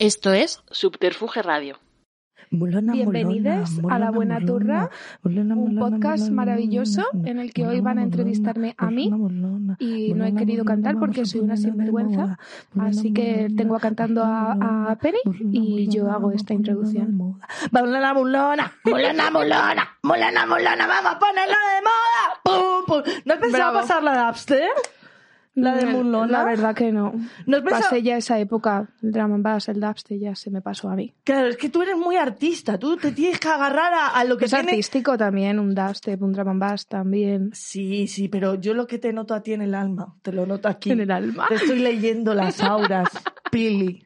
Esto es Subterfuge Radio. Mulona, Bienvenidos mulona, a La Buena mulona, Turra, mulona, un podcast mulona, maravilloso mulona, en el que hoy van a mulona, entrevistarme a mí mulona, mulona, y no he querido mulona, cantar porque soy una sinvergüenza. Así que tengo a cantando a, a Penny y yo hago esta introducción. Mulona, mulona, mulona, mulona, mulona, mulona, vamos a ponerla de moda. Pum, pum. ¿No has pensado Bravo. pasar la de Upster? ¿La de Mm, Mulona? La verdad que no. ¿No has pensado- Pasé ya esa época, el drum and bass, el dubstep, ya se me pasó a mí. Claro, es que tú eres muy artista, tú te tienes que agarrar a, a lo que Es tiene... artístico también, un dubstep, un drum and bass también. Sí, sí, pero yo lo que te noto a ti en el alma, te lo noto aquí. En el alma. Te estoy leyendo las auras, Pili.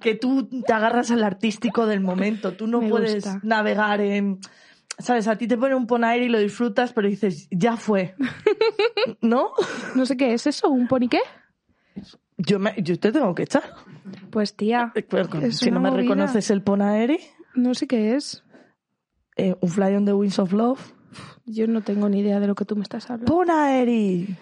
Que tú te agarras al artístico del momento, tú no Me puedes gusta. navegar en... ¿Sabes? A ti te pone un ponaire y lo disfrutas, pero dices, ya fue. ¿No? No sé qué es eso, ¿un pony qué? Yo, me, yo te tengo que echar. Pues tía, Eh, con- Es si no me movida. reconoces el ponaire, no sé qué es. eh, un fly on the wings of love. Yo no tengo ni idea de lo que tú me estás hablando. Ponaire.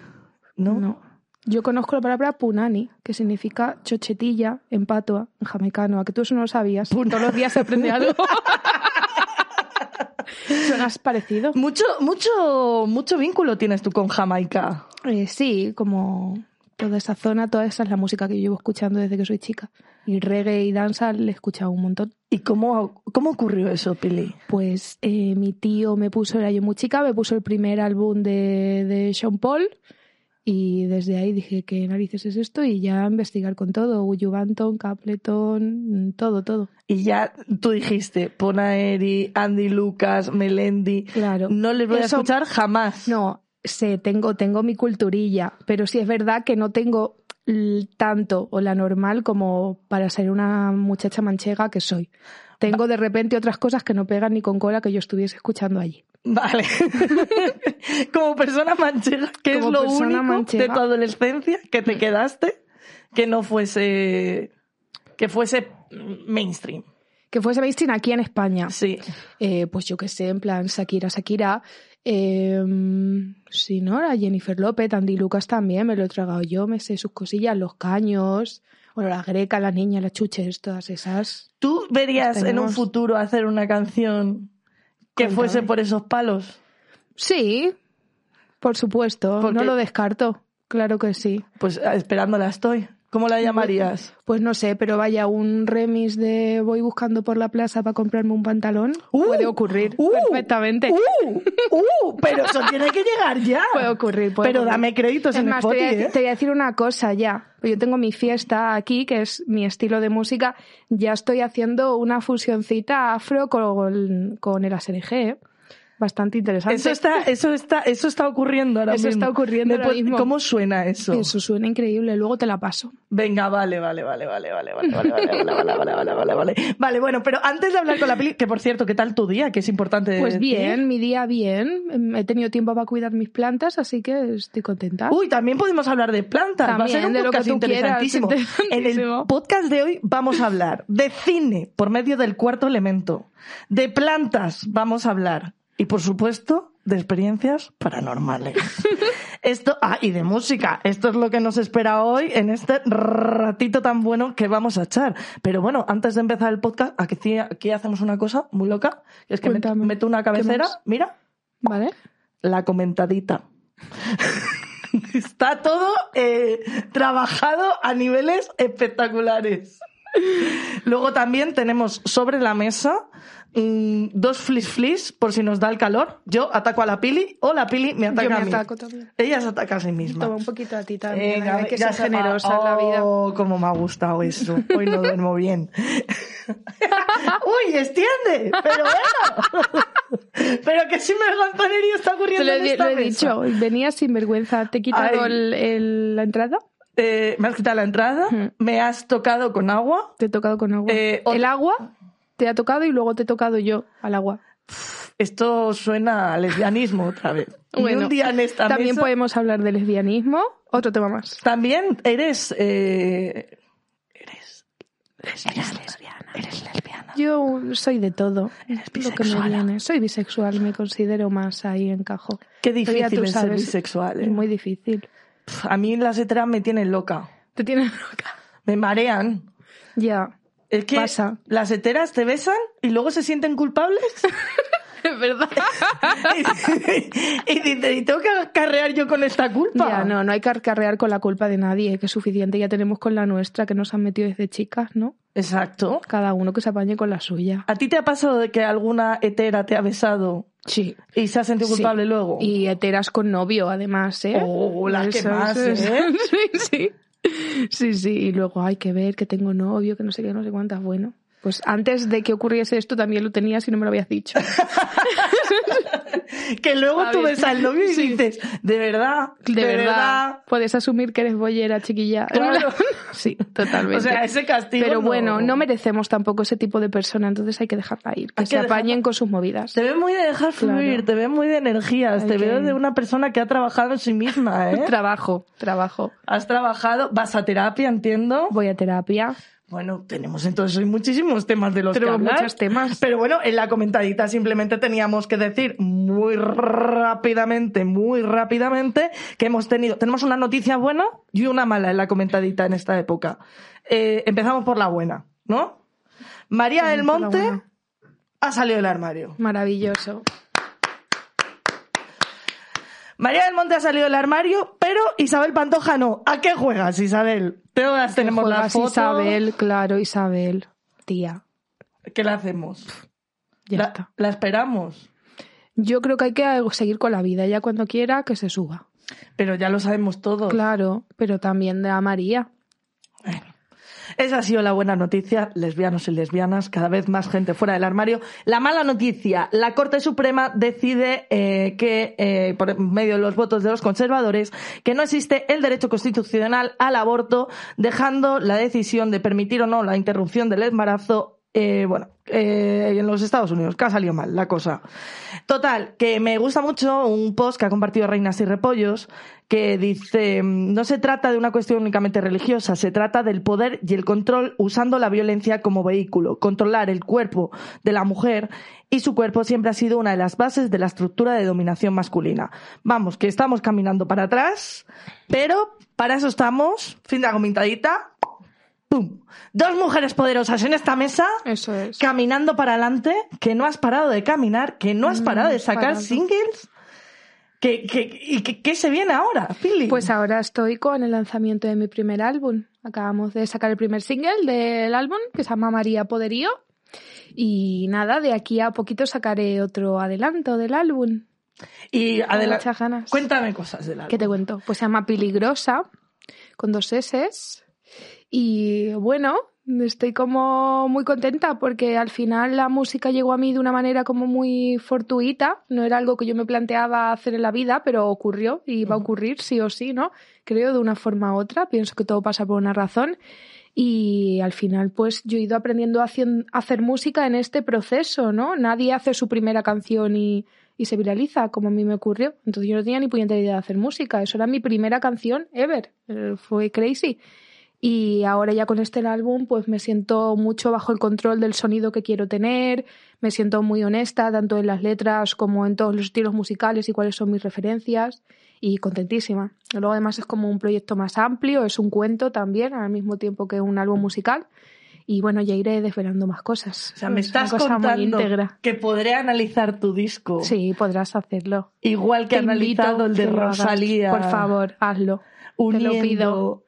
¿No? No. Yo conozco la palabra punani, que significa chochetilla en patua, en jamaicano. A que tú eso no lo sabías. Todos los días se aprende algo. Suenas parecido. Mucho, mucho, mucho vínculo tienes tú con Jamaica. Eh, sí, como toda esa zona, toda esa es la música que yo llevo escuchando desde que soy chica. Y reggae y danza le he escuchado un montón. ¿Y cómo, cómo ocurrió eso, Pili? Pues eh, mi tío me puso, era yo muy chica, me puso el primer álbum de, de Sean Paul y desde ahí dije, ¿qué narices es esto? Y ya investigar con todo, Uyu Banton, Capleton, todo, todo. Y ya tú dijiste, Ponaeri, Andy Lucas, Melendi. Claro. No les voy a escuchar jamás. No, sé, tengo, tengo mi culturilla, pero sí es verdad que no tengo tanto o la normal como para ser una muchacha manchega que soy. Tengo de repente otras cosas que no pegan ni con cola que yo estuviese escuchando allí. Vale. Como persona manchega, ¿qué es Como lo persona único manchega. de tu adolescencia que te quedaste que no fuese que fuese mainstream? Que fuese mainstream aquí en España. Sí. Eh, pues yo qué sé, en plan Shakira, Shakira. Eh, sí, ¿no? La Jennifer López, Andy Lucas también, me lo he tragado yo, me sé sus cosillas, los caños, bueno, la greca, la niña, las chuches, todas esas. ¿Tú verías en un futuro hacer una canción que Cuéntame. fuese por esos palos? Sí, por supuesto, Porque- no lo descarto, claro que sí. Pues eh, esperándola estoy. ¿Cómo la llamarías? Pues no sé, pero vaya, un remix de voy buscando por la plaza para comprarme un pantalón Uh, puede ocurrir uh, perfectamente. ¡Uh! Pero eso tiene que llegar ya. Puede ocurrir, puede Pero ocurrir. dame créditos Es en más, te Spotify, voy, a, ¿eh? te voy a decir una cosa ya. Yo tengo mi fiesta aquí, que es mi estilo de música. Ya estoy haciendo una fusioncita afro con, con el ASRG. ¿eh? Bastante interesante. Eso está, eso está, eso está ocurriendo ahora Eso mismo. está ocurriendo ¿Me ahora mismo. ¿Cómo suena eso? Eso suena increíble. Luego te la paso. Venga, vale, vale, vale, vale, vale, vale, vale, vale, vale, vale, vale, vale, vale, vale. Vale, bueno, pero antes de hablar con la peli, que por cierto, ¿qué tal tu día? Que es importante Pues decir. bien, mi día bien. He tenido tiempo para cuidar mis plantas, así que estoy contenta. Uy, también podemos hablar de plantas. Va a ser También, un de lo que podcast quieras, interesantísimo. En el podcast de hoy vamos a hablar de cine por medio del cuarto elemento, de plantas vamos a hablar y por supuesto de experiencias paranormales. Esto, ah, y de música. Esto es lo que nos espera hoy en este ratito tan bueno que vamos a echar. Pero bueno, antes de empezar el podcast, aquí, aquí hacemos una cosa muy loca. Es que meto, meto una cabecera, mira, ¿Vale? la comentadita. Está todo eh, trabajado a niveles espectaculares. Luego también tenemos sobre la mesa mm, dos flis flis por si nos da el calor. Yo ataco a la Pili o la Pili me ataca Yo me a mí. ataco también. Ella se ataca a sí misma. Toma un poquito a ti también. Venga, hay que ser se- generosa en la vida. Oh, cómo me ha gustado eso. Hoy no duermo bien. Uy, extiende. Pero bueno. pero que si me está ocurriendo Te lo, en esta lo he mesa. dicho, venías sin vergüenza. ¿Te he quitado Ay. el- el- la entrada? Eh, me has quitado la entrada, me has tocado con agua. Te he tocado con agua. Eh, el agua te ha tocado y luego te he tocado yo al agua. Esto suena a lesbianismo otra vez. Y un día en esta También mesa- podemos hablar de lesbianismo. Otro tema más. También eres... eh, Eres... Lesbiana. Eres lesbiana. Yo soy de todo. Eres Lo que me bisexual. viene. Soy bisexual, me considero más ahí encajo. Qué difícil tú es ser bisexual. ¿eh? Es muy difícil. A mí las heteras me tienen loca. Te tienes loca. Me marean. Ya. Es que Pasa. las heteras te besan y luego se sienten culpables. Es verdad. y, y dicen, ¿y tengo que acarrear yo con esta culpa? Ya, no, no hay que carrear con la culpa de nadie, que es suficiente ya tenemos con la nuestra, que nos han metido desde chicas, ¿no? Exacto. Cada uno que se apañe con la suya. ¿A ti te ha pasado de que alguna hetera te ha besado Sí. y se ha sentido culpable Sí. luego? Y heteras con novio, además, ¿eh? Oh, las que más, ¿eh? Sí, sí. Sí, sí. Y luego hay que ver que tengo novio, que no sé qué, no sé cuántas. Bueno, pues antes de que ocurriese esto también lo tenías y no me lo habías dicho. que luego A tú ves al novio y Sí. dices, de verdad, De, verdad, puedes asumir que eres bollera, chiquilla. Claro. Sí, totalmente. O sea, ese castigo. Pero no- bueno, no merecemos tampoco ese tipo de persona, entonces hay que dejarla ir, que Hay se que apañen con sus movidas. Te veo muy de dejar fluir, Claro. te veo muy de energías, Hay te que- veo de una persona que ha trabajado en sí misma, ¿eh? Trabajo, trabajo. Has trabajado, vas a terapia, entiendo. Voy a terapia. Bueno, tenemos entonces hoy muchísimos temas de los que hablar. muchos temas. Pero bueno, en la comentadita simplemente teníamos que decir muy rápidamente, muy rápidamente, que hemos tenido, tenemos una noticia buena y una mala en la comentadita en esta época. Eh, empezamos por la buena, ¿no? María del Monte ha salido del armario. Maravilloso. María del Monte ha salido del armario, pero Isabel Pantoja no. ¿A qué juegas, Isabel? Todas tenemos Juegas las fotos. Isabel, claro, Isabel. Tía, ¿Qué le hacemos? ya la, está. la esperamos. Yo creo que hay que seguir con la vida, ya cuando quiera que se suba. Pero ya lo sabemos todos. Claro, pero también de a María. Esa ha sido la buena noticia, lesbianos y lesbianas, cada vez más gente fuera del armario. La mala noticia, la Corte Suprema decide eh, que, eh, por medio de los votos de los conservadores, que no existe el derecho constitucional al aborto, dejando la decisión de permitir o no la interrupción del embarazo eh, bueno, eh, en los Estados Unidos, que ha salido mal la cosa. Total, que me gusta mucho un post que ha compartido Reinas y Repollos, que dice, no se trata de una cuestión únicamente religiosa, se trata del poder y el control usando la violencia como vehículo. Controlar el cuerpo de la mujer y su cuerpo siempre ha sido una de las bases de la estructura de dominación masculina. Vamos, que estamos caminando para atrás, pero para eso estamos, fin de la comentadita. ¡Pum! Dos mujeres poderosas en esta mesa, Eso es. caminando para adelante, que no has parado de caminar, que no has No parado de sacar parado. singles. ¿Qué, qué, ¿Y qué, qué se viene ahora, Pili? Pues ahora estoy con el lanzamiento de mi primer álbum. Acabamos de sacar el primer single del álbum, que se llama María Poderío. Y nada, de aquí a poquito sacaré otro adelanto del álbum. y adelante. muchas ganas. Cuéntame cosas del álbum. ¿Qué te cuento? Pues se llama Peligrosa, con dos S. Y bueno, estoy como muy contenta porque al final la música llegó a mí de una manera como muy fortuita. No era algo que yo me planteaba hacer en la vida, pero ocurrió y va a ocurrir sí o sí, ¿no? Creo de una forma u otra. Pienso que todo pasa por una razón. Y al final, pues yo he ido aprendiendo a hacer música en este proceso, ¿no? Nadie hace su primera canción y, y se viraliza, como a mí me ocurrió. Entonces yo no tenía ni puñetera idea de hacer música. Eso era mi primera canción ever. Eh, Fue crazy. Y ahora ya con este álbum, pues me siento mucho bajo el control del sonido que quiero tener, me siento muy honesta, tanto en las letras como en todos los estilos musicales y cuáles son mis referencias, y contentísima. Luego además es como un proyecto más amplio, es un cuento también, al mismo tiempo que un álbum musical. Y bueno, ya iré desvelando más cosas. O sea, me Es estás contando que podré analizar tu disco. Sí, podrás hacerlo. Igual que he analizado el de hagas. Rosalía. Por favor, hazlo. Uniendo. Te lo pido.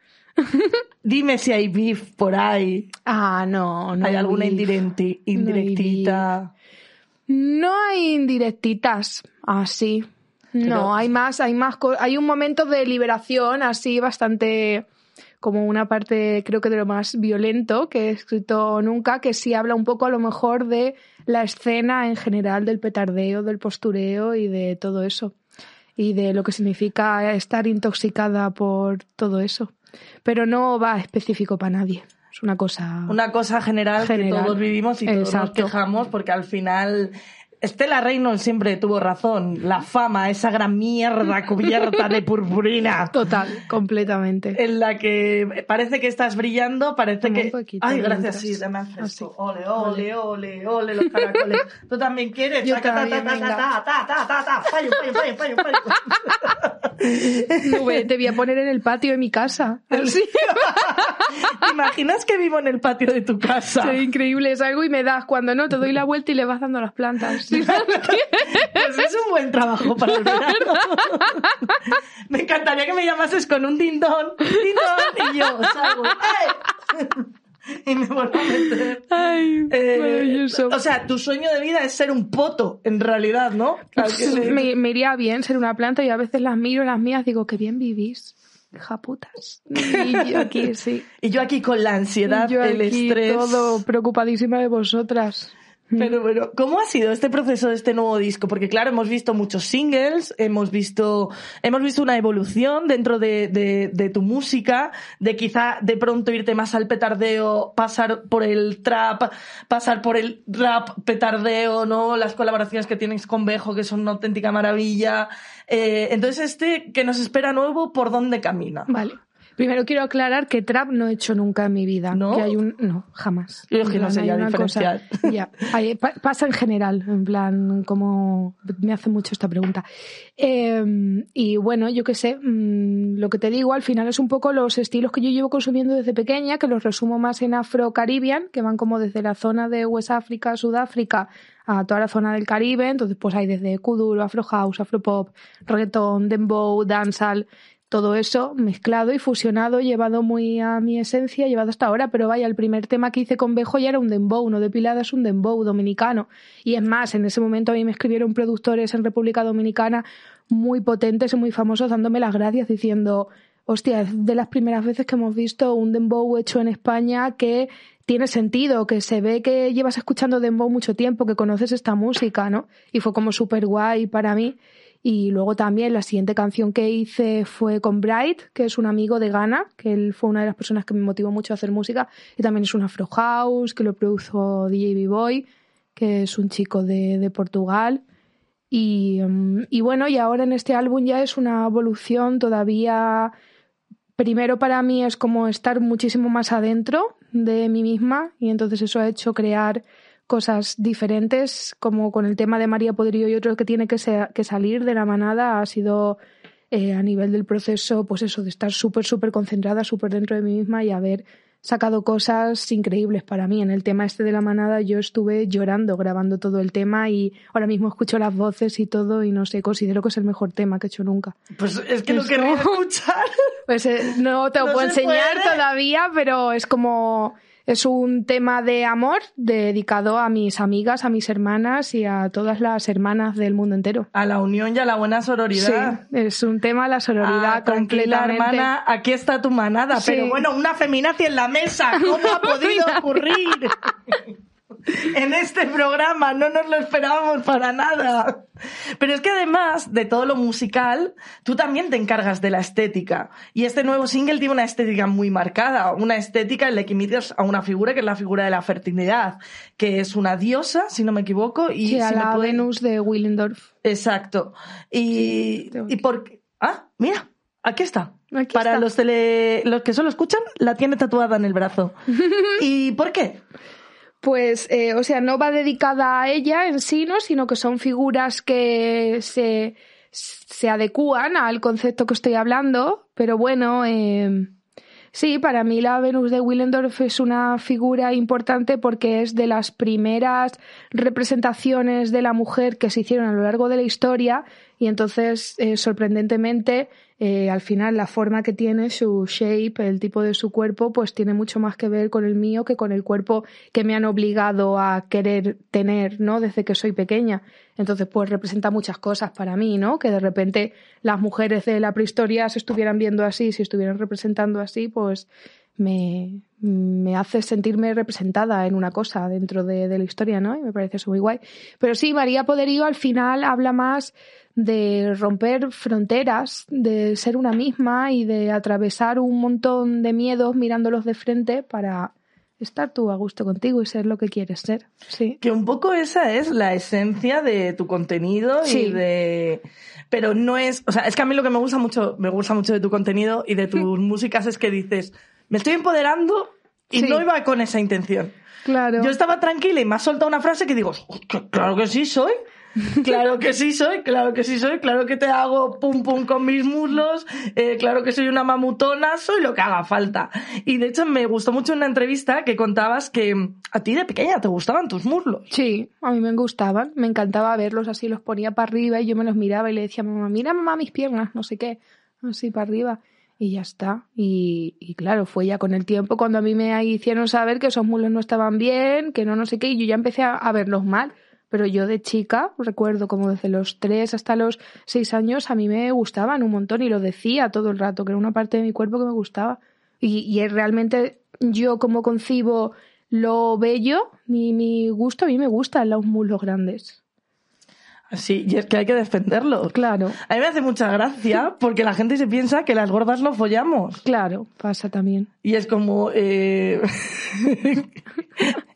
Dime si hay beef por ahí. Ah, no, no. ¿Hay alguna indirecti- indirectita? No hay indirectitas así. Pero- No, hay más, hay más, hay un momento de liberación así bastante como una parte creo que de lo más violento que he escrito nunca, que sí habla un poco a lo mejor de la escena en general del petardeo, del postureo y de todo eso. Y de lo que significa estar intoxicada por todo eso. Pero no va específico para nadie. Es una cosa... Una cosa general, que todos vivimos y todos nos quejamos porque al final Estela Reynolds siempre tuvo razón. La fama, esa gran mierda cubierta de purpurina. Total, completamente. En la que parece que estás brillando, parece Toma que. poquito, Ay, gracias, sí, dame fresco. Así. Ole, ole, ole, ole, los caracoles. ¿Tú también quieres? Yo ta, también, ta, ta, ta, ta, ta, ta, ta. Fallo, fallo, fallo, fallo. Nube, te voy a poner en el patio de mi casa. Así. ¿Te imaginas que vivo en el patio de tu casa? Sí, increíble, es algo y me das cuando no, te doy la vuelta y le vas dando las plantas. Pues es un buen trabajo para el verano. Me encantaría que me llamases con un dindón, dindón, y yo salgo. Y me vuelvo a meter. Ay, Eh, maravilloso. o sea, tu sueño de vida es ser un po,to en realidad, ¿no? Me, me iría bien ser una planta y a veces las miro, las mías, digo, qué bien vivís, hija putas. Y yo aquí, sí. Y yo aquí con la ansiedad, yo el aquí estrés. todo preocupadísima de vosotras. Pero bueno, ¿cómo ha sido este proceso de este nuevo disco? Porque claro, hemos visto muchos singles, hemos visto, hemos visto una evolución dentro de, de, de tu música, de quizá de pronto irte más al petardeo, pasar por el trap, pasar por el rap petardeo, ¿no? Las colaboraciones que tienes con Bejo, que son una auténtica maravilla. Eh, entonces, este que nos espera nuevo, ¿por dónde camina? Vale. Primero quiero aclarar que trap no he hecho nunca en mi vida. ¿No? Que hay un... No, jamás. Yo que no sé ya diferenciar. cosa- Ya, hay- pa- pasa en general, en plan, como me hace mucho esta pregunta. Eh, y bueno, yo qué sé, mm, lo que te digo al final es un poco los estilos que yo llevo consumiendo desde pequeña, que los resumo más en Afro-Caribbean, que van como desde la zona de West África, Sudáfrica, a toda la zona del Caribe. Entonces, pues hay desde kuduro, Afro House, Afro Pop, reggaeton, dembow, dancehall, todo eso mezclado y fusionado, llevado muy a mi esencia, llevado hasta ahora, pero vaya, el primer tema que hice con Bejo ya era un dembow, no depilada es un dembow dominicano. Y es más, en ese momento a mí me escribieron productores en República Dominicana muy potentes y muy famosos dándome las gracias diciendo, hostia, es de las primeras veces que hemos visto un dembow hecho en España que tiene sentido, que se ve que llevas escuchando dembow mucho tiempo, que conoces esta música, ¿no? Y fue como súper guay para mí. Y luego también la siguiente canción que hice fue con Bright, que es un amigo de Ghana, que él fue una de las personas que me motivó mucho a hacer música. Y también es un Afro House, que lo produjo DJ B-Boy, que es un chico de, de Portugal. Y, mm, y bueno, y ahora en este álbum ya es una evolución todavía. Primero para mí es como estar muchísimo más adentro de mí misma y entonces eso ha hecho crear cosas diferentes, como con el tema de María Podrillo y otro que tiene que, ser- que salir de la manada, ha sido eh, a nivel del proceso, pues eso, de estar súper, súper concentrada, súper dentro de mí misma y haber sacado cosas increíbles para mí. En el tema este de la manada yo estuve llorando grabando todo el tema y ahora mismo escucho las voces y todo y no sé, considero que es el mejor tema que he hecho nunca. Pues es que lo querría escuchar. Pues eh, no te lo No puedo se enseñar puede. todavía, pero es como es un tema de amor dedicado a mis amigas, a mis hermanas y a todas las hermanas del mundo entero. A la unión y a la buena sororidad. Sí, es un tema de la sororidad Ah, tranquila, completamente. hermana, aquí está tu manada. Sí. Pero bueno, una feminazi en la mesa. ¿Cómo ha podido ocurrir? En este programa no nos lo esperábamos para nada. Pero es que además de todo lo musical, tú también te encargas de la estética. Y este nuevo single tiene una estética muy marcada, una estética en la que imitas a una figura que es la figura de la fertilidad, que es una diosa, si no me equivoco. Y Sí, a si me la puede- Venus de Willendorf. Exacto. Y, Sí, y por Ah, mira, aquí está. Aquí Para está. Los, tele... los que solo escuchan, la tiene tatuada en el brazo. ¿Y por qué? Pues, eh, o sea, no va dedicada a ella en sí, ¿no? Sino que son figuras que se, se adecúan al concepto que estoy hablando. Pero bueno, eh, sí, para mí la Venus de Willendorf es una figura importante porque es de las primeras representaciones de la mujer que se hicieron a lo largo de la historia y entonces, eh, sorprendentemente, eh, al final la forma que tiene, su shape, el tipo de su cuerpo, pues tiene mucho más que ver con el mío que con el cuerpo que me han obligado a querer tener, ¿no? Desde que soy pequeña. Entonces, pues representa muchas cosas para mí, ¿no? Que de repente las mujeres de la prehistoria se estuvieran viendo así, se estuvieran representando así, pues me, me hace sentirme representada en una cosa dentro de, de la historia, ¿no? Y me parece eso muy guay. Pero sí, María Poderío al final habla más de romper fronteras, de ser una misma y de atravesar un montón de miedos mirándolos de frente para estar tú a gusto contigo y ser lo que quieres ser. Sí. Que un poco esa es la esencia de tu contenido y de... Pero no es... O sea, es que a mí lo que me gusta mucho, me gusta mucho de tu contenido y de tus músicas es que dices, me estoy empoderando y Sí. no iba con esa intención. Claro. Yo estaba tranquila y me has soltado una frase que digo, "Que claro que sí soy. Claro que sí soy, claro que sí soy, claro que te hago pum pum con mis muslos, eh, claro que soy una mamutona, soy lo que haga falta. Y de hecho me gustó mucho una entrevista que contabas que a ti de pequeña te gustaban tus muslos. Sí, a mí me gustaban, me encantaba verlos así, los ponía para arriba y yo me los miraba y le decía, mamá, mira mamá mis piernas, no sé qué, así para arriba. Y ya está. Y, claro, fue ya con el tiempo cuando a mí me hicieron saber que esos muslos no estaban bien, que no no sé qué, y yo ya empecé a verlos mal. Pero yo de chica, recuerdo como desde los tres hasta los seis años, a mí me gustaban un montón y lo decía todo el rato, que era una parte de mi cuerpo que me gustaba. Y, y realmente yo como concibo lo bello, mi, mi gusto, a mí me gustan los muslos grandes. Sí, y es que hay que defenderlo. Claro. A mí me hace mucha gracia porque la gente se piensa que las gordas no follamos. Claro, pasa también. Y es como, eh...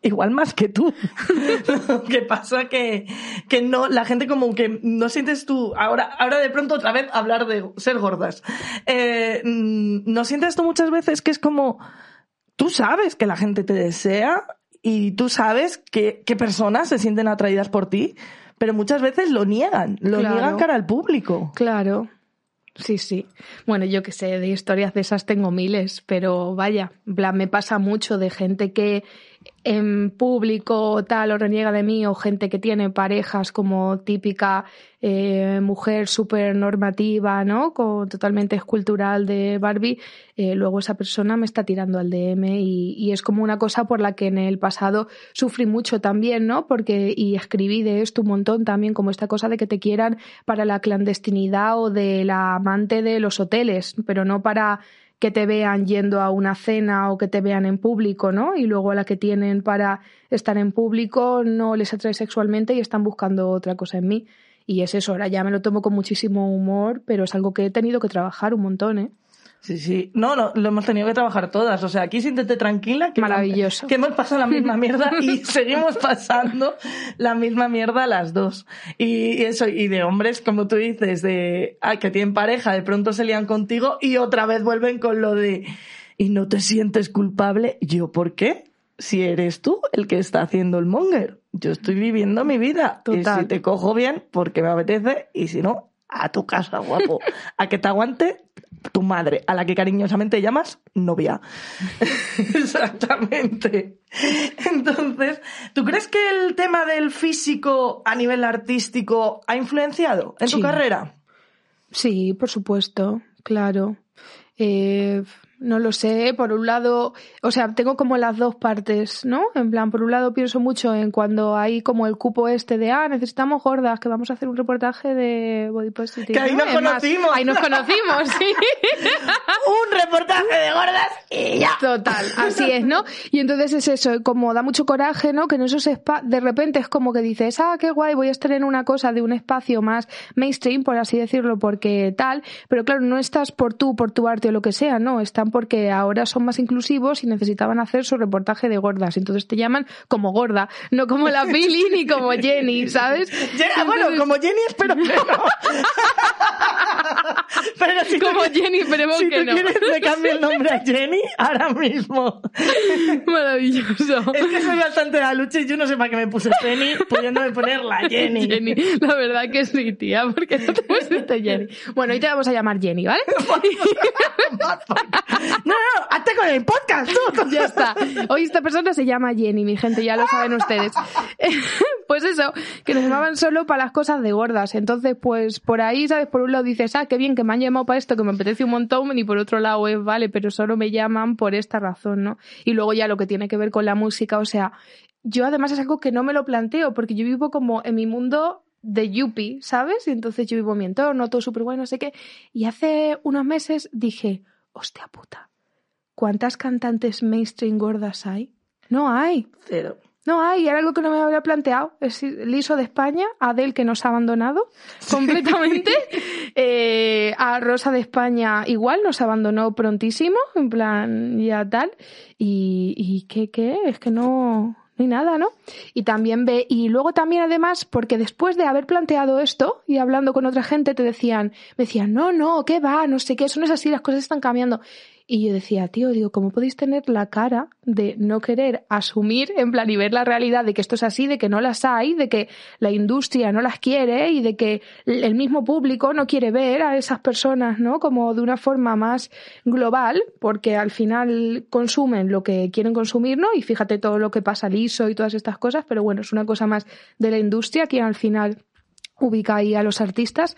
igual más que tú. Lo que pasa que, que no, la gente como que no sientes tú, ahora, ahora de pronto otra vez hablar de ser gordas. Eh, no sientes tú muchas veces que es como, tú sabes que la gente te desea y tú sabes que, que personas se sienten atraídas por ti pero muchas veces lo niegan, lo Claro. niegan cara al público. Claro. Sí, sí. Bueno, yo que sé, de historias de esas tengo miles, pero vaya, me pasa mucho de gente que en público tal o reniega de mí o gente que tiene parejas como típica eh, mujer súper normativa, ¿no? Con, totalmente escultural de Barbie, eh, luego esa persona me está tirando al DM y, y es como una cosa por la que en el pasado sufrí mucho también, ¿no? Porque, y escribí de esto un montón también, como esta cosa de que te quieran para la clandestinidad o de la amante de los hoteles, pero no para que te vean yendo a una cena o que te vean en público, ¿no? Y luego a la que tienen para estar en público no les atrae sexualmente y están buscando otra cosa en mí. Y es eso, ahora ya me lo tomo con muchísimo humor, pero es algo que he tenido que trabajar un montón, ¿eh? Sí, sí. No, no, lo hemos tenido que trabajar todas. O sea, aquí siéntete tranquila. Que Maravilloso. Que hemos pasado la misma mierda y seguimos pasando la misma mierda las dos. Y eso, y de hombres, como tú dices, de ay, que tienen pareja, de pronto se lían contigo y otra vez vuelven con lo de y no te sientes culpable. Yo, ¿por qué? Si eres tú el que está haciendo el monger. Yo estoy viviendo mi vida. Y Total. si te cojo bien, porque me apetece, y si no, a tu casa, guapo. A que te aguante tu madre, a la que cariñosamente llamas novia. Exactamente. Entonces, ¿tú crees que el tema del físico a nivel artístico ha influenciado en tu Sí. carrera? Sí, por supuesto, claro. Eh, no lo sé, por un lado, o sea, tengo como las dos partes, ¿no? En plan, por un lado pienso mucho en cuando hay como el cupo este de, ah, necesitamos gordas, que vamos a hacer un reportaje de Body Positive. Que ahí ¿no? nos conocimos. ahí nos conocimos, sí. Un reportaje de gordas y ya. Total, así es, ¿no? Y entonces es eso, como da mucho coraje, ¿no? Que en esos espa de repente es como que dices, ah, qué guay, voy a estar en una cosa de un espacio más mainstream, por así decirlo, porque tal, pero claro, no estás por tú, por tu arte o lo que sea, no, están porque ahora son más inclusivos y necesitaban hacer su reportaje de gordas, entonces te llaman como gorda, no como la Billy ni como Jenny, ¿sabes? Ya, bueno, Entonces- como Jenny espero que no. Pero si Como quieres- Jenny, esperemos si que tú no. quieres le cambio el nombre a Jenny ahora mismo. Maravilloso. Es que soy bastante la lucha y yo no sé para qué me puse Jenny pudiéndome poner la Jenny. Jenny, la verdad que sí, tía, porque no te pusiste Jenny. Bueno, hoy te vamos a llamar Jenny, ¿vale? No, no, hazte con el podcast, tú. ya está. Hoy esta persona se llama Jenny, mi gente, ya lo saben ustedes. pues eso, que nos llamaban solo para las cosas de gordas. Entonces, pues por ahí, ¿sabes? Por un lado dices, ah, qué bien que me han llamado para esto, que me apetece un montón, y por otro lado es, vale, pero solo me llaman por esta razón, ¿no? Y luego ya lo que tiene que ver con la música, o sea, yo además es algo que no me lo planteo, porque yo vivo como en mi mundo de yuppie, ¿sabes? Y entonces yo vivo en mi entorno, todo súper bueno, no sé qué. Y hace unos meses dije, hostia puta, ¿cuántas cantantes mainstream gordas hay? No hay. Cero. No hay, era algo que no me había planteado. Es Liso de España, Adele que nos ha abandonado completamente. Eh, a Rosa de España igual nos abandonó prontísimo, en plan ya tal. Y, y ¿qué, qué? Es que no, hay nada, ¿no? Y también ve, y luego también además, porque después de haber planteado esto y hablando con otra gente, te decían, me decían, no, no, ¿qué va? No sé qué, eso no es así, las cosas están cambiando. Y yo decía, tío, digo, ¿cómo podéis tener la cara de no querer asumir, en plan, y ver la realidad de que esto es así, de que no las hay, de que la industria no las quiere y de que el mismo público no quiere ver a esas personas, ¿no? Como de una forma más global, porque al final consumen lo que quieren consumir, ¿no? Y fíjate todo lo que pasa liso y todas estas cosas, pero bueno, es una cosa más de la industria que al final ubica ahí a los artistas.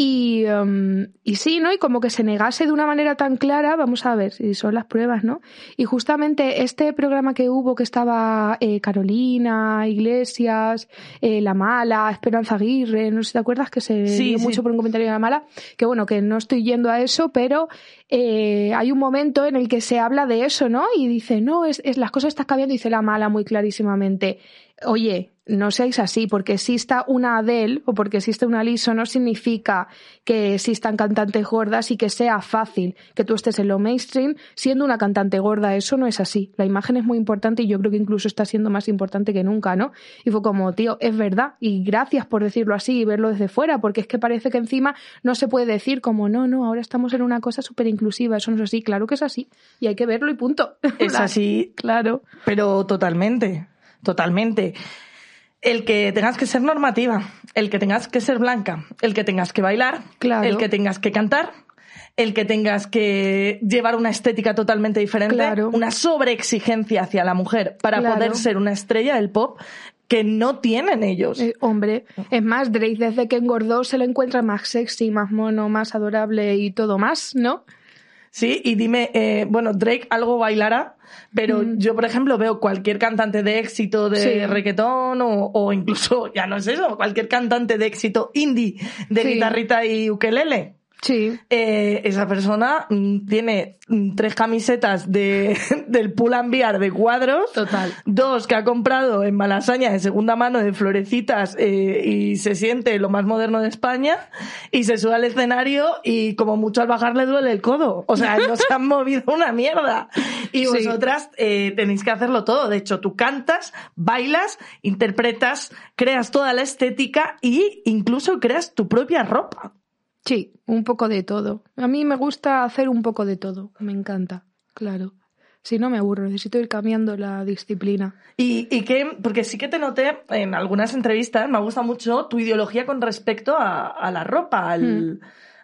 Y, em, y sí, ¿no? Y como que se negase de una manera tan clara, vamos a ver si son las pruebas, ¿no? Y justamente este programa que hubo, que estaba eh, Carolina, Iglesias, eh, La Mala, Esperanza Aguirre, no sé si te acuerdas que se Sí, dio sí. mucho por un comentario de La Mala, que bueno, que no estoy yendo a eso, pero eh, hay un momento en el que se habla de eso, ¿no? Y dice, no, es, es las cosas están cambiando, dice La Mala muy clarísimamente. Oye, no seáis así, porque exista una Adele o porque existe una Liso no significa que existan cantantes gordas y que sea fácil que tú estés en lo mainstream siendo una cantante gorda. Eso no es así. La imagen es muy importante y yo creo que incluso está siendo más importante que nunca, ¿no? Y fue como, tío, es verdad. Y gracias por decirlo así y verlo desde fuera, porque es que parece que encima no se puede decir como, no, no, ahora estamos en una cosa súper inclusiva. Eso no es así. Claro que es así. Y hay que verlo y punto. Es así, Claro. pero totalmente, totalmente. El que tengas que ser normativa, el que tengas que ser blanca, el que tengas que bailar, Claro. el que tengas que cantar, el que tengas que llevar una estética totalmente diferente, Claro. una sobreexigencia hacia la mujer para Claro. poder ser una estrella del pop que no tienen ellos. Eh, hombre, es más, Drake desde que engordó se lo encuentra más sexy, más mono, más adorable y todo más, ¿no? Sí, y dime, eh, bueno, Drake algo bailará, pero Mm. yo, por ejemplo, veo cualquier cantante de éxito de Sí. reggaetón o, o incluso, ya no es eso, cualquier cantante de éxito indie de Sí. guitarrita y ukelele. Sí. Eh, esa persona mm, tiene mm, tres camisetas de, del Pull and Bear de cuadros, Total. dos que ha comprado en Malasaña de segunda mano de florecitas eh, y se siente lo más moderno de España y se sube al escenario y como mucho al bajar le duele el codo. O sea, no se han movido una mierda. Y Sí. vosotras eh, tenéis que hacerlo todo. De hecho, tú cantas, bailas, interpretas, creas toda la estética y incluso creas tu propia ropa. Sí, un poco de todo. A mí me gusta hacer un poco de todo. Me encanta, claro. Si no me aburro, necesito ir cambiando la disciplina. Y, y que, porque sí que te noté en algunas entrevistas, me gusta mucho tu ideología con respecto a, a la ropa, al,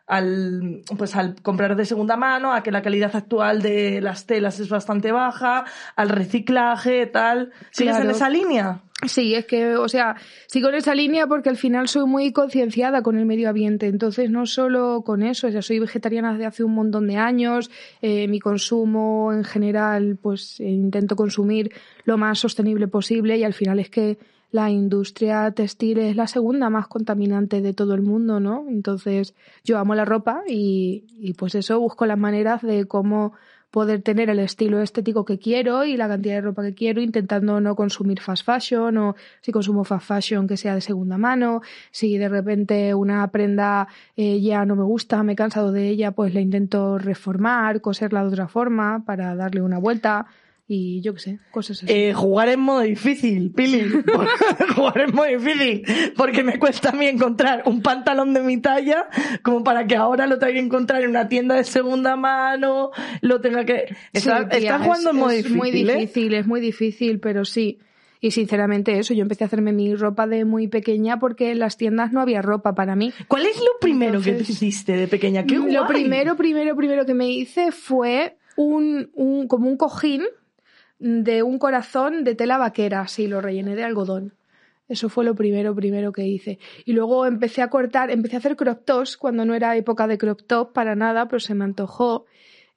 al, pues al comprar de segunda mano, a que la calidad actual de las telas es bastante baja, al reciclaje, tal. ¿Sigues en Claro. esa línea? Sí, es que, o sea, sigo en esa línea porque al final soy muy concienciada con el medio ambiente. Entonces, no solo con eso, sea, soy vegetariana desde hace un montón de años. eh, mi consumo en general, pues eh, intento consumir lo más sostenible posible y al final es que la industria textil es la segunda más contaminante de todo el mundo, ¿no? Entonces, yo amo la ropa y, y pues eso, busco las maneras de cómo poder tener el estilo estético que quiero y la cantidad de ropa que quiero, intentando no consumir fast fashion o si consumo fast fashion que sea de segunda mano, si de repente una prenda eh, ya no me gusta, me he cansado de ella, pues la intento reformar, coserla de otra forma para darle una vuelta y yo qué sé, cosas así. Eh, jugar en modo difícil, Pili. jugar en modo difícil. Porque me cuesta a mí encontrar un pantalón de mi talla como para que ahora lo tenga que encontrar en una tienda de segunda mano, lo tenga que... Está, Sí, tía, está jugando es, en modo es difícil, muy ¿eh? difícil, es muy difícil, pero sí. Y sinceramente eso, yo empecé a hacerme mi ropa de muy pequeña porque en las tiendas no había ropa para mí. ¿Cuál es lo primero que Entonces, te hiciste de pequeña? ¡Qué Lo primero, primero, primero que me hice fue un, un, como un cojín de un corazón de tela vaquera, así lo rellené de algodón. Eso fue lo primero, primero que hice. Y luego empecé a cortar, empecé a hacer crop tops cuando no era época de crop top para nada, pero se me antojó.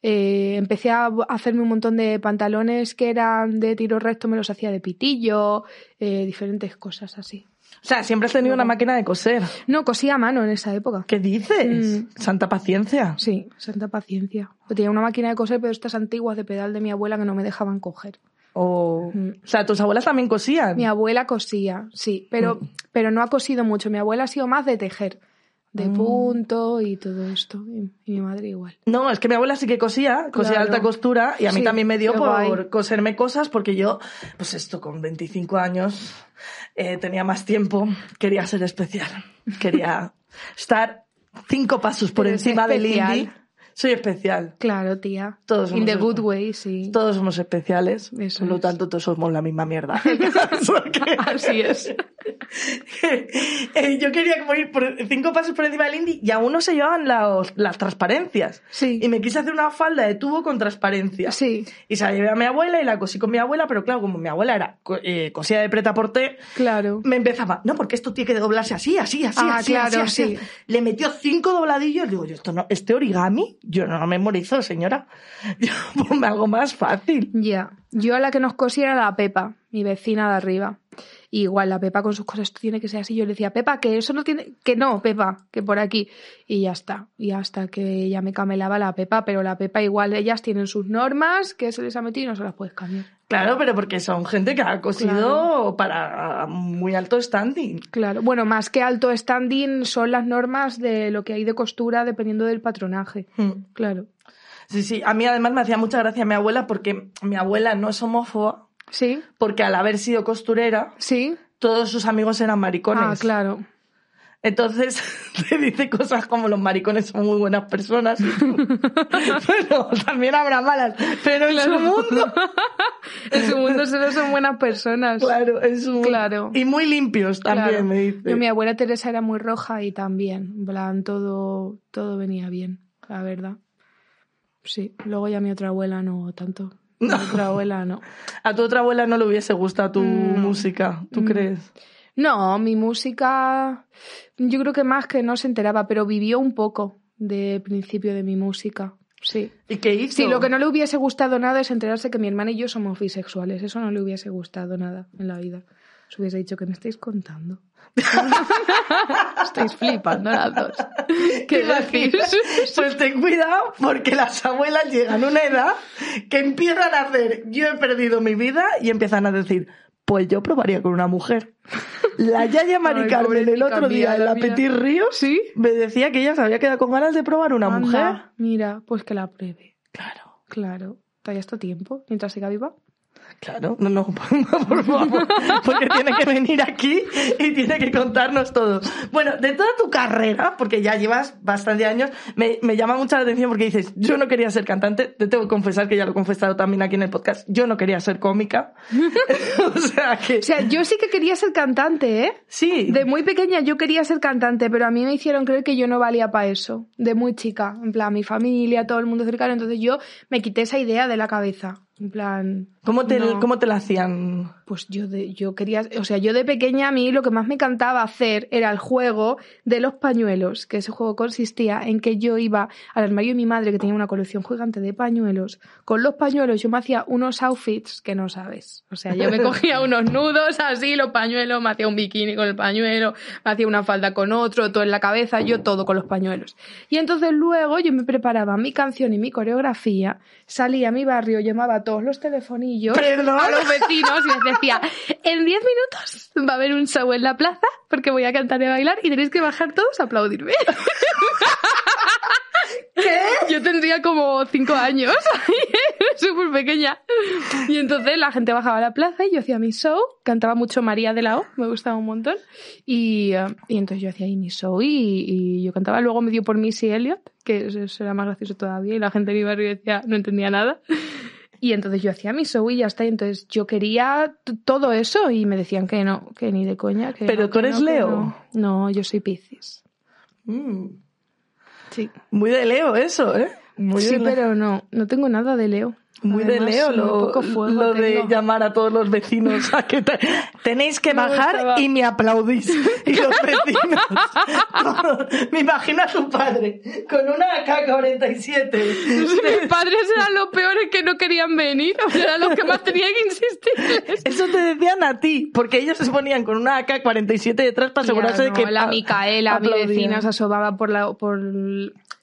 Eh, empecé a hacerme un montón de pantalones que eran de tiro recto, me los hacía de pitillo, eh, diferentes cosas así. O sea, siempre has tenido una máquina de coser. No, cosía a mano en esa época. ¿Qué dices? Mm. Santa paciencia. Sí, santa paciencia. Yo tenía una máquina de coser, pero estas antiguas de pedal de mi abuela que no me dejaban coger. O... Mm. o sea, tus abuelas también cosían. Mi abuela cosía, sí, pero, pero no ha cosido mucho. Mi abuela ha sido más de tejer, de Mm. punto y todo esto. Y, mi madre igual. No, es que mi abuela sí que cosía, cosía Claro. alta costura y a mí Sí, también me dio por guay. coserme cosas porque yo, pues esto con 25 años, eh, tenía más tiempo, quería ser especial, quería estar cinco pasos por Eres encima del indie. Soy especial. Claro, tía. Todos In the somos- good way, sí. Todos somos especiales. Eso por lo es. tanto, todos somos la misma mierda. Así es. Eh, Yo quería como ir por cinco pasos por encima del indie y aún no se llevaban las, las transparencias. Sí. Y me quise hacer una falda de tubo con transparencia. Sí, Y se la llevé a mi abuela y la cosí con mi abuela, pero claro, como mi abuela era eh, cosida de preta por té, claro. me empezaba, no, porque esto tiene que doblarse así, así, así, Ah, así, claro, así, así". sí. Le metió cinco dobladillos, digo, yo, esto no, este origami, yo no lo memorizo, señora. Yo, ponme algo más fácil. Ya. Yo a la que nos cosía era la Pepa, mi vecina de arriba. Y igual la Pepa con sus cosas, esto tiene que ser así. Yo le decía, Pepa, que eso no tiene, que no, Pepa, que por aquí. Y ya está. Y hasta que ella me camelaba la Pepa, pero la Pepa igual ellas tienen sus normas que se les ha metido y no se las puedes cambiar. Claro, pero porque son gente que ha cosido para muy alto standing. Claro. Bueno, más que alto standing son las normas de lo que hay de costura dependiendo del patronaje. Mm. Claro. Sí, sí. A mí además me hacía mucha gracia mi abuela porque mi abuela no es homófoba, Sí, porque al haber sido costurera, sí. todos sus amigos eran maricones. Ah, claro. Entonces te dice cosas como los maricones son muy buenas personas. Bueno, también habrá malas, pero en su mundo, En su mundo solo son buenas personas. claro, en su mundo. Claro. Y muy limpios también, Claro. me dice. Yo, mi abuela Teresa era muy roja y también, en plan, todo, todo venía bien, la verdad. Sí, luego ya mi otra abuela no tanto. Mi otra abuela no. A tu otra abuela no le hubiese gustado tu Mm. música, ¿tú crees? No, mi música, yo creo que más que no se enteraba, pero vivió un poco de principio de mi música. Sí. ¿Y qué hizo? Sí, lo que no le hubiese gustado nada es enterarse que mi hermana y yo somos bisexuales. Eso no le hubiese gustado nada en la vida. Se hubiese dicho que me estáis contando. estáis flipando las dos. ¿Qué decís? Pues ten cuidado porque las abuelas llegan a una edad que empiezan a hacer yo he perdido mi vida y empiezan a decir pues yo probaría con una mujer. La Yaya Mari Ay, Carmen el otro día en la mía. Petit Ríos ¿Sí? me decía que ella se había quedado con ganas de probar una Anda, mujer. Mira, pues que la pruebe. Claro. Claro. Todavía está tiempo, mientras siga viva. Claro, no, no, por favor, porque tiene que venir aquí y tiene que contarnos todo. Bueno, de toda tu carrera, porque ya llevas bastante años, me, me llama mucha la atención porque dices, yo no quería ser cantante, te tengo que confesar que ya lo he confesado también aquí en el podcast, yo no quería ser cómica. o sea que... O sea, yo sí que quería ser cantante, ¿eh? sí, De muy pequeña yo quería ser cantante, pero a mí me hicieron creer que yo no valía para eso. De muy chica. En plan, mi familia, todo el mundo cercano. Entonces yo me quité esa idea de la cabeza. En plan. ¿cómo te, no. ¿cómo te la hacían? Pues yo, de, yo quería, o sea, yo de pequeña a mí lo que más me encantaba hacer era el juego de los pañuelos, que ese juego consistía en que yo iba al armario de mi madre, que tenía una colección gigante de pañuelos, con los pañuelos yo me hacía unos outfits que no sabes. O sea, yo me cogía unos nudos así, los pañuelos, me hacía un bikini con el pañuelo, me hacía una falda con otro, todo en la cabeza, yo todo con los pañuelos. Y entonces luego yo me preparaba mi canción y mi coreografía, salía a mi barrio, llamaba a todos los telefonillos ¿Perdón? a los vecinos y les decía, en 10 minutos va a haber un show en la plaza porque voy a cantar y a bailar y tenéis que bajar todos a aplaudirme. ¿Qué? Yo tendría como 5 años, súper pequeña. Y entonces la gente bajaba a la plaza y yo hacía mi show, cantaba mucho María de la O, me gustaba un montón. Y, eh, y entonces yo hacía ahí mi show y, y yo cantaba. Luego me dio por Missy Elliott, que eso- era más gracioso todavía y la gente de mi barrio decía, no entendía nada. Y entonces yo hacía mi show y ya está. Y entonces yo quería todo eso y me decían que no, que ni de coña. Que Pero no, tú que eres no, Leo. No. No, yo soy Piscis. Mm, Sí. muy de Leo eso, ¿eh? Muy sí, de Leo. pero no, no tengo nada de Leo. Muy de Además, Leo muy lo, de tengo. llamar a todos los vecinos a que te- tenéis que Me bajar gustaba. y me aplaudís. Y los vecinos, me imagino a tu padre con una AK-47. Mis padres eran los peores que no querían venir, eran los que más tenía que insistirles. Eso te decían a ti, porque ellos se ponían con una AK-47 detrás para asegurarse de que la Micaela, mi aplaudían. vecina, se asomaba por la, por,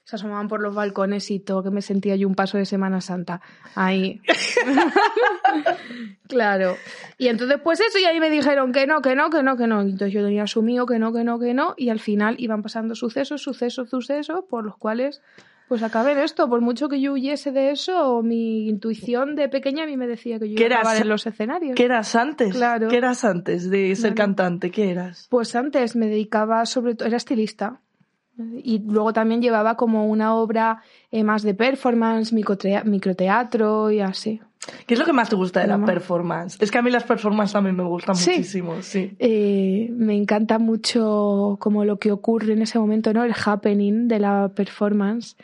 se asomaban por los balcones y todo, que me sentía yo un paso de Semana Santa. Ahí. claro. Y entonces, pues eso, y ahí me dijeron que no, que no, que no, que no. Entonces yo tenía asumido que no, que no, que no, y al final iban pasando sucesos, sucesos, sucesos, por los cuales pues acabé en esto. Por mucho que yo huyese de eso, mi intuición de pequeña a mí me decía que yo ¿Qué iba a acabar en los escenarios. ¿Qué eras antes? Claro. ¿Qué eras antes de ser cantante? ¿Qué eras? Pues antes me dedicaba sobre todo, era estilista. Y luego también llevaba como una obra eh, más de performance, microtea- microteatro y así. ¿Qué es lo que más te gusta de la performance? Es que a mí las performances también me gustan Sí. muchísimo, sí. Eh, me encanta mucho como lo que ocurre en ese momento, ¿no? El happening de la performance.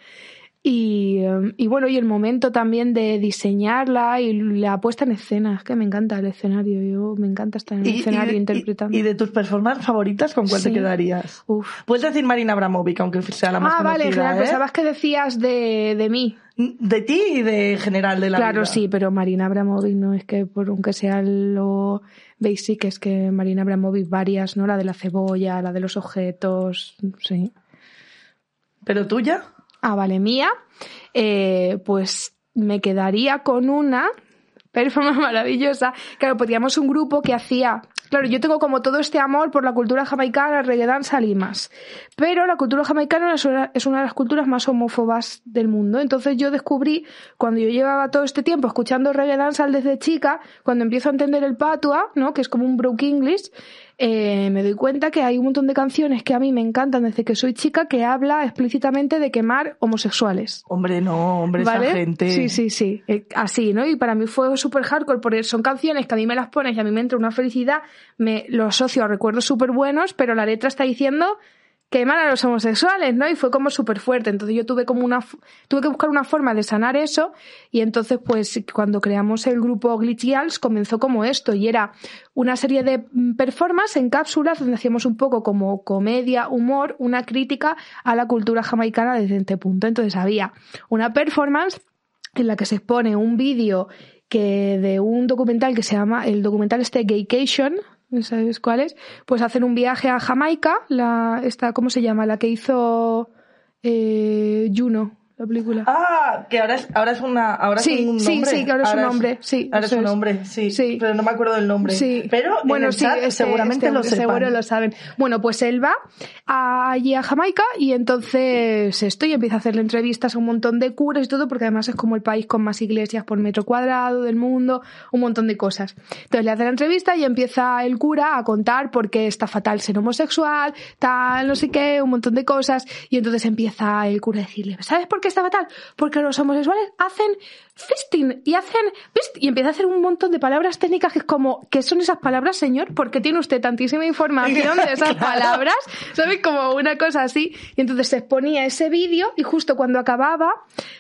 Y, eh, y bueno, y el momento también de diseñarla y la puesta en escena. Es que me encanta el escenario. Yo me encanta estar en el escenario interpretando. y de tus performances favoritas, ¿con cuál te quedarías? Uf. Puedes decir Marina Abramovic, aunque sea la más Ah, vale, conocida, genial. ¿eh? Pensabas que decías de, de mí. De ti y de general de la Claro, vida. sí, pero Marina Abramovic no es que por aunque sea lo basic, es que Marina Abramovic varias, ¿no? La de la cebolla, la de los objetos, sí. ¿Pero tuya? Ah, vale, mía. Eh, pues me quedaría con una performance maravillosa. Claro, podíamos un grupo que hacía. Claro, yo tengo como todo este amor por la cultura jamaicana, reggae danza y más. Pero la cultura jamaicana es una, es una de las culturas más homófobas del mundo. Entonces yo descubrí, cuando yo llevaba todo este tiempo escuchando reggae dancehall desde chica, cuando empiezo a entender el patua, ¿no? Que es como un broke English, eh, me doy cuenta que hay un montón de canciones que a mí me encantan desde que soy chica que habla explícitamente de quemar homosexuales. Hombre, no, hombre, ¿Vale? esa gente. Sí, sí, sí. Eh, Así, ¿no? Y para mí fue súper hardcore porque son canciones que a mí me las pones y a mí me entra una felicidad, me lo asocio a recuerdos súper buenos, pero la letra está diciendo quemar a los homosexuales, ¿no? Y fue como súper fuerte. Entonces yo tuve como una, tuve que buscar una forma de sanar eso y entonces pues cuando creamos el grupo Glitch Girls comenzó como esto y era una serie de mm, performances en cápsulas donde hacíamos un poco como comedia, humor, una crítica a la cultura jamaicana desde este punto. Entonces había una performance en la que se expone un vídeo que de un documental que se llama el documental este Gaycation ¿sabes cuál es? Pues hacen un viaje a Jamaica, la esta ¿cómo se llama? La que hizo eh, Juno, la película. Ah, que ahora es, ahora es una, ahora Sí, es un sí, nombre. sí, que ahora es un nombre, sí, Ahora es un nombre, sí, Sí. Pero no me acuerdo del nombre. Sí. Pero en el chat este- seguramente este lo sepan. Seguro lo saben. Bueno, pues él va allí a Jamaica y entonces esto y empieza a hacerle entrevistas a un montón de curas y todo, porque además es como el país con más iglesias por metro cuadrado del mundo, un montón de cosas. Entonces le hace la entrevista y empieza el cura a contar por qué está fatal ser homosexual, tal, no sé qué, un montón de cosas. Y entonces empieza el cura a decirle, ¿sabes por qué está fatal? Porque los homosexuales hacen fisting y hacen fist y empieza a hacer un montón de palabras técnicas que es como, ¿qué son esas palabras, señor? ¿Por qué tiene usted tantísima información de esas palabras? ¿Sabes? Como una cosa así. Y entonces se exponía ese vídeo y justo cuando acababa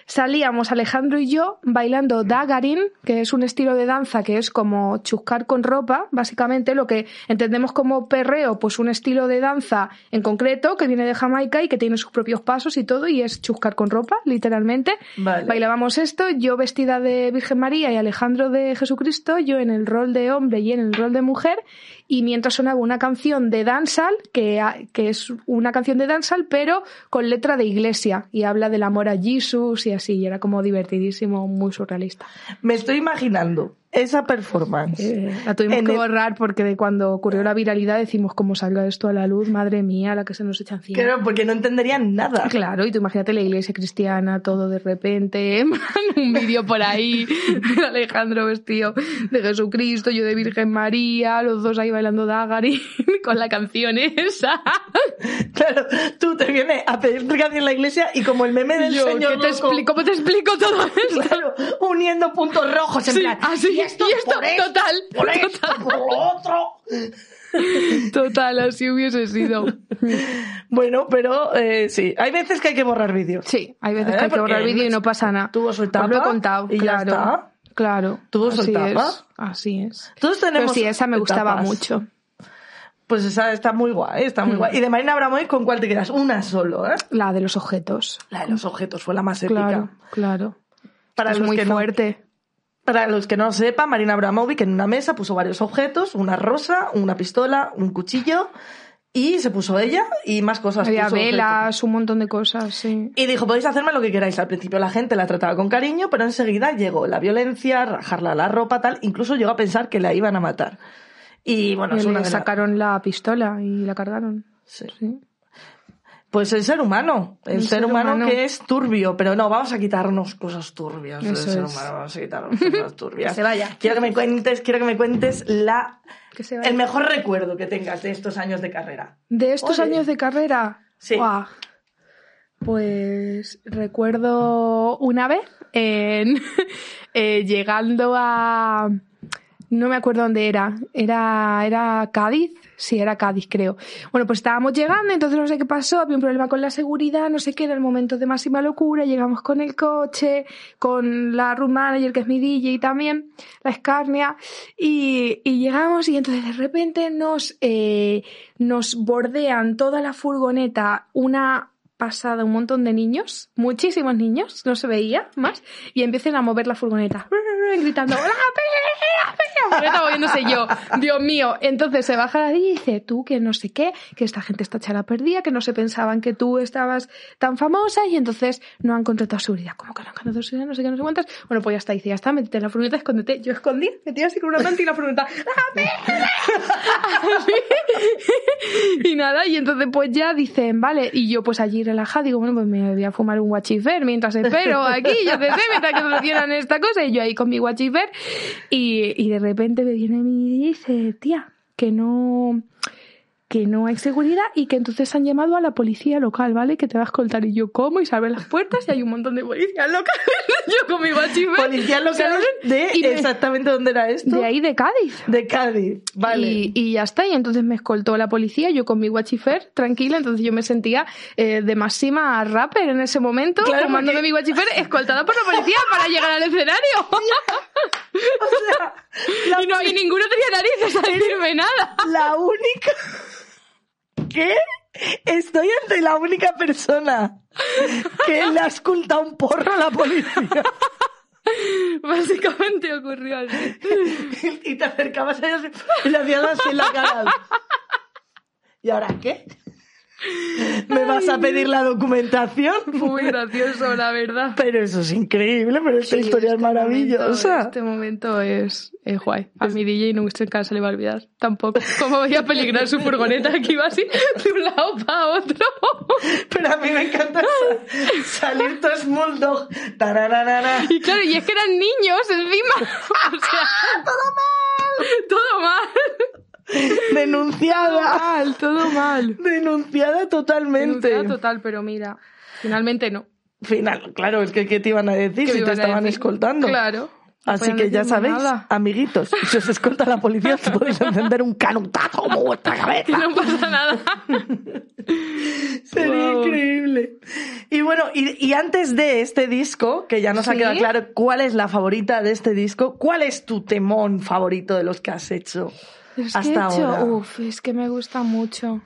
salíamos Alejandro y yo bailando dagarin, que es un estilo de danza que es como chuscar con ropa, básicamente lo que entendemos como perreo, pues un estilo de danza en concreto que viene de Jamaica y que tiene sus propios pasos y todo y es chuscar con ropa, literalmente. Vale. Bailábamos esto, yo vestida de Virgen María y Alejandro de Jesucristo, yo en el rol de hombre y en el rol de mujer, y mientras sonaba una canción de dancehall, que, ha- que es una canción de dancehall, pero con letra de iglesia, y habla del amor a Jesús y así, y era como divertidísimo, muy surrealista. Me estoy imaginando esa performance. Eh, la tuvimos En que el- borrar porque de cuando ocurrió la viralidad decimos, como salga esto a la luz, madre mía, la que se nos echa encima. Claro, porque no entenderían nada. Claro, y tú imagínate la iglesia cristiana, todo de repente, un vídeo por ahí, Alejandro vestido de Jesucristo, yo de Virgen María, los dos ahí bailando Dagari con la canción esa. Claro, tú te vienes a pedir explicación en la iglesia y como el meme del Yo, señor ¿qué te loco, explico? ¿Cómo te explico todo esto? Claro, uniendo puntos rojos en Sí, plan. así, y esto, y esto, por esto, total, por esto, total. por lo otro. Total, así hubiese sido. Bueno, pero eh, sí, hay veces que hay que borrar vídeos. Sí, hay veces Eh, que hay que borrar vídeo y no pasa nada. tuvo su etapa Os lo he contado, y ya claro. está. Claro. Tuvo su así etapa. es, así es. Todos Pero tenemos sí, esa me gustaba etapas. mucho. Pues esa está muy guay, está muy Mm. guay. Y de Marina Abramovic, ¿con cuál te quedas? Una solo, ¿eh? La de los objetos. La de los objetos fue la más épica. Claro, claro. Para es los muy que no- fuerte. Para los que no lo sepan, Marina Abramovic en una mesa puso varios objetos, una rosa, una pistola, un cuchillo y se puso ella y más cosas. Había puso objetos. velas, un montón de cosas, sí. Y dijo, podéis hacerme lo que queráis. Al principio la gente la trataba con cariño, pero enseguida llegó la violencia, rajarla la ropa, tal. Incluso llegó a pensar que la iban a matar. Y bueno, Y es una le de la- sacaron la pistola y la cargaron. Sí. Sí. Pues el ser humano, el El ser, ser humano, humano. que es turbio, pero no, vamos a quitarnos cosas turbias del Eso ser es. humano, vamos a quitarnos cosas turbias. Que se vaya. Quiero que me cuentes, quiero que me cuentes la Que se vaya. el mejor recuerdo que tengas de estos años de carrera. De estos años de carrera. Sí. Pues recuerdo una vez en, eh, llegando a... No me acuerdo dónde era. Era, era Cádiz. Sí, era Cádiz, creo. Bueno, pues estábamos llegando, entonces no sé qué pasó, había un problema con la seguridad, no sé qué, era el momento de máxima locura, llegamos con el coche, con la room manager, que es mi DJ también, la Escarnia, y, y llegamos y entonces de repente nos, eh, nos bordean toda la furgoneta una pasada un montón de niños, muchísimos niños, no se veía más, y empiezan a mover la furgoneta, gritando, ¡Hola, la está moviéndose yo, Dios mío. Entonces se baja la y dice, tú que no sé qué, que esta gente está echada perdida, que no se pensaban que tú estabas tan famosa y entonces no han contratado seguridad. ¿Cómo que no han contratado seguridad? No sé qué, no sé cuántas. Bueno, pues ya está, dice, ya está, métete en la furgoneta, escóndete. Yo escondí, metí así con una manta y la furgoneta, y nada, y entonces pues ya dicen, vale, y yo pues allí relajada, digo, bueno, pues me voy a fumar un guachifer mientras espero aquí, yo sé, mientras que solucionan esta cosa, y yo ahí con mi guachifer, y, y de repente me viene mi y dice, tía, que no, que no hay seguridad y que entonces han llamado a la policía local, ¿vale? Que te va a escoltar. Y yo, ¿cómo? Y se abren las puertas y hay un montón de policías locales. yo con mi guachifer. Policías locales de, de- exactamente dónde era esto. De ahí de Cádiz. De Cádiz. Vale. Y, y ya está, y entonces me escoltó la policía, yo con mi guachifer, tranquila, entonces yo me sentía eh, de máxima rapper en ese momento, Claro, porque- mi guachifer, escoltada por la policía para llegar al escenario. O sea, la, y, no, y ninguno tenía narices a decirme nada. la única. ¿Qué? Estoy ante la única persona que le ha escultado un porro a la policía. Básicamente ocurrió así. y te acercabas a ella así, y le hacías así en la cara. ¿Y ahora qué? ¿Me vas a pedir la documentación? Muy gracioso, la verdad. Pero eso es increíble, pero esta Sí, historia es este momento- maravillosa. este momento es, es guay. A mi DJ nunca se le va a olvidar. Tampoco. ¿Cómo voy a peligrar su furgoneta que iba así de un lado para otro? Pero a mí me encanta sa- salir todo small dog. Tarararara. Y claro, y es que eran niños encima. O sea, todo mal. Todo mal. Todo Denunciada. mal, todo mal. Denunciada totalmente. Denunciada total, pero mira, finalmente no. Final, claro, es que ¿qué te iban a decir ¿Qué si te estaban decir? escoltando? Claro. Así que ya sabéis, nada. amiguitos, si os escolta la policía, os podéis encender un canutazo como vuestra cabeza. No pasa nada. Sería Wow. increíble. Y bueno, y, y antes de este disco, que ya nos ha ¿Sí? quedado claro cuál es la favorita de este disco, ¿cuál es tu temón favorito de los que has hecho hasta he hecho- ahora? Uf, es que me gusta mucho.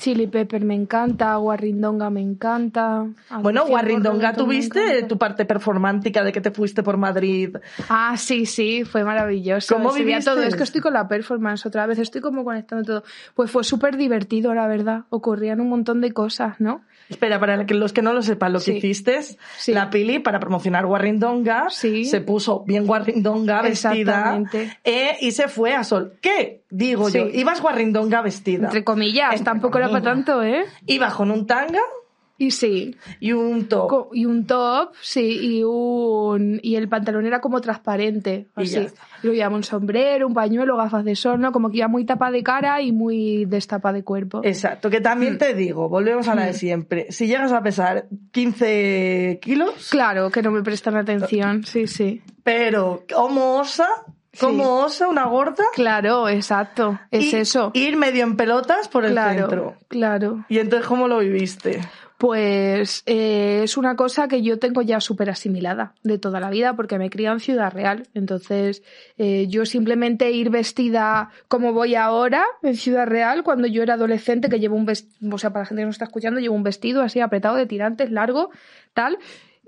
Chili Pepper me encanta, Guarrindonga me encanta. Bueno, Guarrindonga, ¿tuviste tu parte performántica de que te fuiste por Madrid? Ah, sí, sí, fue maravilloso. ¿Cómo Ese viviste? todo? Es que estoy con la performance otra vez, estoy como conectando todo. Pues fue súper divertido, la verdad. Ocurrían un montón de cosas, ¿no? Espera, para que los que no lo sepan, lo que Sí. hiciste, Sí. la Pili, para promocionar Guarrindonga, Sí. se puso bien Guarrindonga vestida eh, y se fue a Sol. ¿Qué? Digo yo, ibas Guarrindonga vestida. Entre comillas, Entre tampoco era para tanto, ¿eh? Iba con un tanga Y sí, y un top. co- y un top, sí, y un y el pantalón era como transparente, Y así. Y luego llevaba un sombrero, un pañuelo, gafas de sol, ¿no? Como que iba muy tapa de cara y muy destapa de cuerpo. Exacto, que Mm. también te digo, volvemos a la de siempre. Si llegas a pesar 15 kilos, Claro, que no me prestan atención, sí, sí. pero como osa, como osa una gorda, Claro, exacto, es y- eso. Ir medio en pelotas por el claro, centro. claro. Y entonces, ¿cómo lo viviste? Pues eh, es una cosa que yo tengo ya súper asimilada de toda la vida porque me criado en Ciudad Real. Entonces, eh, yo simplemente ir vestida como voy ahora en Ciudad Real, cuando yo era adolescente, que llevo un vestido, o sea, para la gente que no está escuchando, llevo un vestido así apretado de tirantes, largo, tal.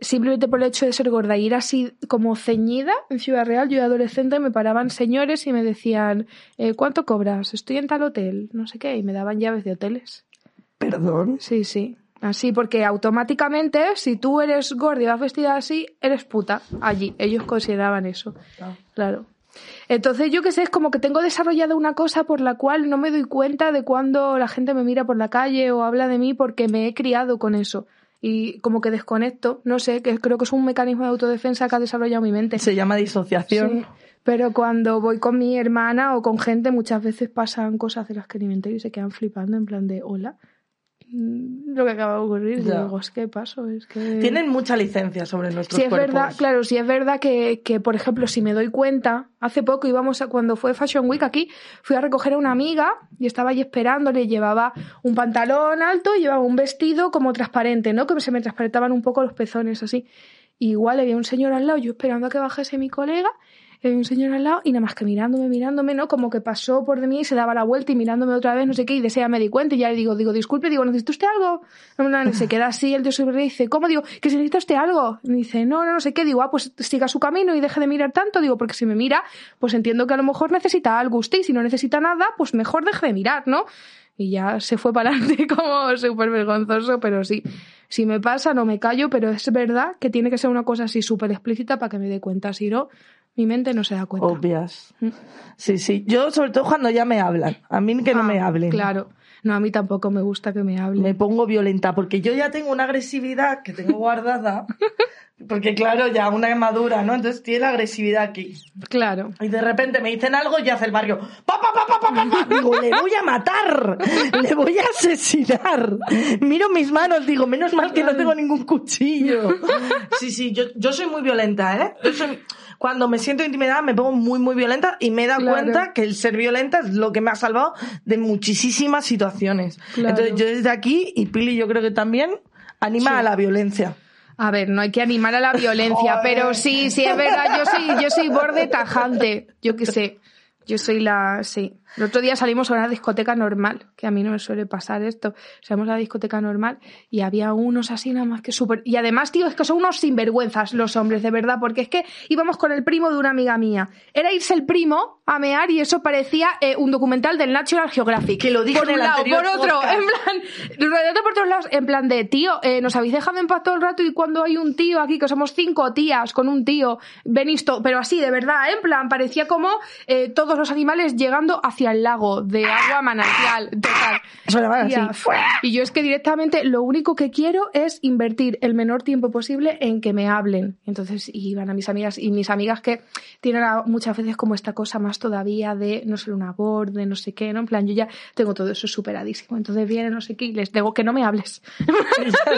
Simplemente por el hecho de ser gorda y ir así como ceñida en Ciudad Real, yo de adolescente me paraban señores y me decían, eh, ¿cuánto cobras? Estoy en tal hotel, no sé qué, y me daban llaves de hoteles. Perdón. Sí, sí. Así, porque automáticamente, si tú eres gorda y vas vestida así, eres puta. Allí, ellos consideraban eso. Ah. Claro. Entonces, yo qué sé, es como que tengo desarrollada una cosa por la cual no me doy cuenta de cuando la gente me mira por la calle o habla de mí porque me he criado con eso. Y como que desconecto, no sé, que creo que es un mecanismo de autodefensa que ha desarrollado mi mente. Se llama disociación. Sí, Pero cuando voy con mi hermana o con gente, muchas veces pasan cosas de las que ni me entero y se quedan flipando en plan de, hola, lo que acaba de ocurrir. Ya. Digo, es que paso, es que... Tienen mucha licencia sobre nuestros es cuerpos. verdad, claro, sí es verdad que, que, por ejemplo, si me doy cuenta, hace poco íbamos a, cuando fue Fashion Week aquí, fui a recoger a una amiga y estaba allí esperándole, llevaba un pantalón alto y llevaba un vestido como transparente, ¿no? Que se me transparentaban un poco los pezones así. Y igual había un señor al lado, yo esperando a que bajase mi colega, y un señor al lado y nada más que mirándome, mirándome, ¿no? Como que pasó por de mí y se daba la vuelta y mirándome otra vez, no sé qué, y de ese ya me di cuenta y ya le digo, digo, disculpe, digo, ¿necesita usted algo? Y se queda así el tío y dice, ¿cómo? Digo, que si necesita usted algo. Y dice, no, no, no sé qué. Digo, ah, pues siga su camino y deje de mirar tanto. Digo, porque si me mira, pues entiendo que a lo mejor necesita algo usted y si no necesita nada, pues mejor deje de mirar, ¿no? Y ya se fue para adelante como súper vergonzoso, pero sí. Si me pasa, no me callo, pero es verdad que tiene que ser una cosa así súper explícita para que me dé cuenta. Si no, mi mente no se da cuenta. Obvias. Mm. Sí, sí. Yo, sobre todo, cuando ya me hablan. A mí que no Ah, me hablen. Claro. No, a mí tampoco me gusta que me hablen. Me pongo violenta, porque yo ya tengo una agresividad que tengo guardada. Porque, claro, ya una madura, ¿no? Entonces tiene la agresividad aquí. Claro. Y de repente me dicen algo y hace el barrio. ¡Pa, pa, pa, pa, pa, pa, pa! Digo, le voy a matar. Le voy a asesinar. Miro mis manos, digo, menos mal que no tengo ningún cuchillo. Sí, sí, yo, yo soy muy violenta, ¿eh? Yo soy- Cuando me siento intimidada me pongo muy, muy violenta y me he dado Claro. cuenta que el ser violenta es lo que me ha salvado de muchísimas situaciones. Claro. Entonces yo desde aquí, y Pili yo creo que también, anima Sí. a la violencia. A ver, no hay que animar a la violencia, pero sí, sí es verdad, yo soy, yo soy borde tajante, yo qué sé, yo soy la, sí. El otro día salimos a una discoteca normal, que a mí no me suele pasar esto. Salimos a la discoteca normal y había unos así nada más que súper... Y además, tío, es que son unos sinvergüenzas los hombres, de verdad, porque es que íbamos con el primo de una amiga mía. Era irse el primo a mear y eso parecía eh, un documental del National Geographic. Que lo dije por en un el lado, por otro, podcast. en plan, rodeando por todos lados, en plan de, tío, eh, nos habéis dejado en paz todo el rato y cuando hay un tío aquí, que somos cinco tías con un tío, venís to- pero así, de verdad, ¿eh? en plan, parecía como eh, todos los animales llegando hacia el lago de agua manantial, total. Tía, así. Y yo es que directamente lo único que quiero es invertir el menor tiempo posible en que me hablen. Entonces iban a mis amigas y mis amigas que tienen muchas veces como esta cosa más todavía de no ser una borde, no sé qué, ¿no? En plan, yo ya tengo todo eso superadísimo. Entonces vienen no sé qué y les digo que no me hables.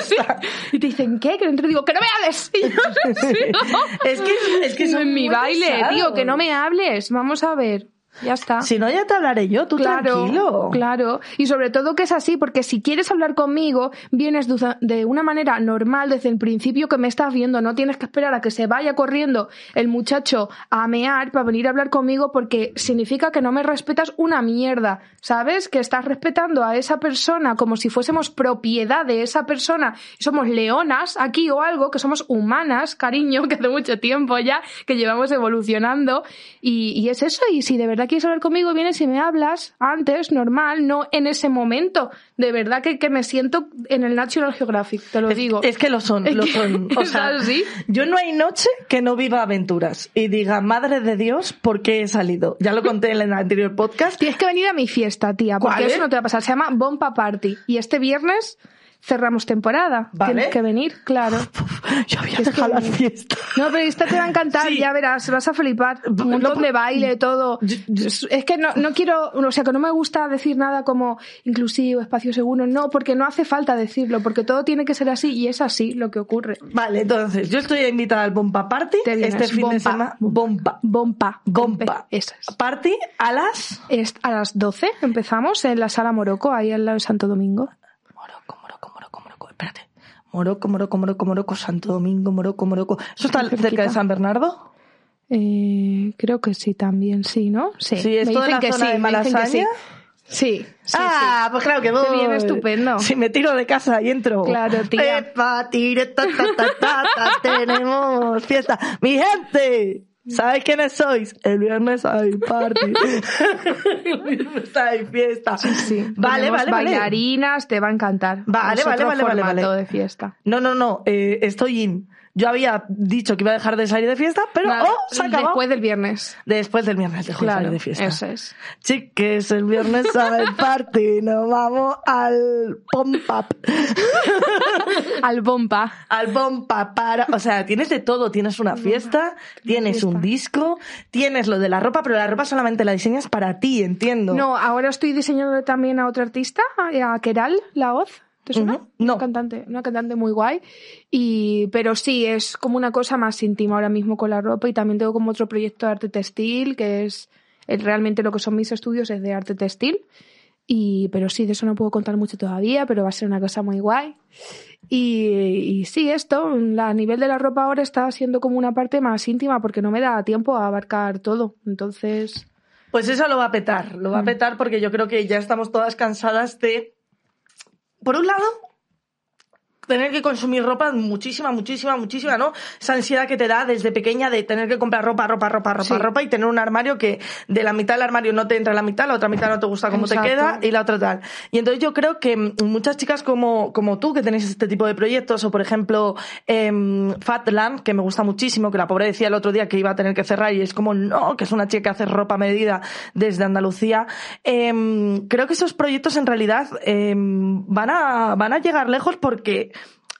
Sí. Y te dicen, ¿qué? Que dentro digo, que no me hables. Y yo, sí, ¿no? Es que, es que son en mi baile, pesados. tío, que no me hables. Vamos a ver. Ya está. Si no, ya te hablaré yo, tú tranquilo. Claro, y sobre todo que es así, porque si quieres hablar conmigo, vienes de- una manera normal desde el principio que me estás viendo, no tienes que esperar a que se vaya corriendo el muchacho a mear para venir a hablar conmigo porque significa que no me respetas una mierda, ¿sabes? Que estás respetando a esa persona como si fuésemos propiedad de esa persona somos leonas aquí o algo, que somos humanas, cariño, que hace mucho tiempo ya que llevamos evolucionando y, y es eso, y si de verdad quieres hablar conmigo, vienes y me hablas antes, normal, no en ese momento. De verdad que, que me siento en el National Geographic, te lo Es, digo. es que lo son, lo son. O sea, así. yo no hay noche que no viva aventuras y diga, madre de Dios, ¿por qué he salido? Ya lo conté en el anterior podcast. Tienes que venir a mi fiesta, tía, porque ¿Cuál, eso no te va a pasar. Se llama Bomba Party. Y este viernes cerramos temporada. Vale. Tienes que venir, claro. Yo había dejado que- la fiesta. No, pero esta te va a encantar, Sí. ya verás, vas a flipar. Un montón de baile, todo. Es que no, no quiero, o sea, que no me gusta decir nada como inclusivo, espacio seguro, no, porque no hace falta decirlo, porque todo tiene que ser así y es así lo que ocurre. Vale, entonces, yo estoy invitada al Bomba Party Te vienes, este fin de Bomba. semana. Bomba. Bompa. Bomba. Esa es. Party a las... Es a las 12 empezamos en la sala Morocco, ahí al lado de Santo Domingo. Morocco, Morocco, Morocco, Morocco. Espérate. Morocco, Morocco, Morocco, Morocco, Santo Domingo, Morocco, Morocco. ¿Eso está cerca de. San Bernardo? Eh, creo que sí también, sí, ¿no? Sí, Sí, ¿esto de la zona de me dicen que Malasaña? sí. Sí, sí, ah, pues claro que voy. Te viene estupendo. Si me tiro de casa y entro. Claro, tía. Epa, tire, ta, ta, ta, ta, ta, tenemos fiesta. Mi gente, ¿sabéis quiénes sois? El viernes hay party. El viernes hay fiesta. sí. sí. Vale, Ponemos vale, vale. bailarinas, te va a encantar. Vale, Es vale, otro vale, vale, vale. de fiesta. No, no, no, eh, estoy in. Yo había dicho que iba a dejar de salir de fiesta, pero oh, se acabó. Después del viernes. Después del viernes dejo de salir de fiesta. eso es. Chiques, el viernes hay party, nos vamos al pump up. Al bomba. al bomba para, o sea, tienes de todo, tienes una fiesta, tienes un disco, tienes lo de la ropa, pero la ropa solamente la diseñas para ti, entiendo. No, ahora estoy diseñando también a otro artista, a Keral Laoz. ¿Te suena? Ujú. No. Una cantante, una cantante muy guay. Y, pero sí, es como una cosa más íntima ahora mismo con la ropa. Y también tengo como otro proyecto de arte textil, que es el- realmente lo que son mis estudios, es de arte textil. Y, pero sí, de eso no puedo contar mucho todavía, pero va a ser una cosa muy guay. Y, y sí, esto, la- a nivel de la ropa ahora está siendo como una parte más íntima porque no me da tiempo a abarcar todo. Entonces, Pues eso lo va a petar, lo va a Mm. petar porque yo creo que ya estamos todas cansadas de, por un lado, tener que consumir ropa muchísima, muchísima, muchísima, ¿no? Esa ansiedad que te da desde pequeña de tener que comprar ropa, ropa, ropa, ropa, Sí. ropa y tener un armario que de la mitad del armario no te entra la mitad, la otra mitad no te gusta cómo te queda y la otra tal. Y entonces yo creo que muchas chicas como, como tú que tenéis este tipo de proyectos o por ejemplo em, Fatland, que me gusta muchísimo, que la pobre decía el otro día que iba a tener que cerrar y es como no, que es una chica que hace ropa medida desde Andalucía. Em, creo que esos proyectos en realidad em, van, a, van a llegar lejos porque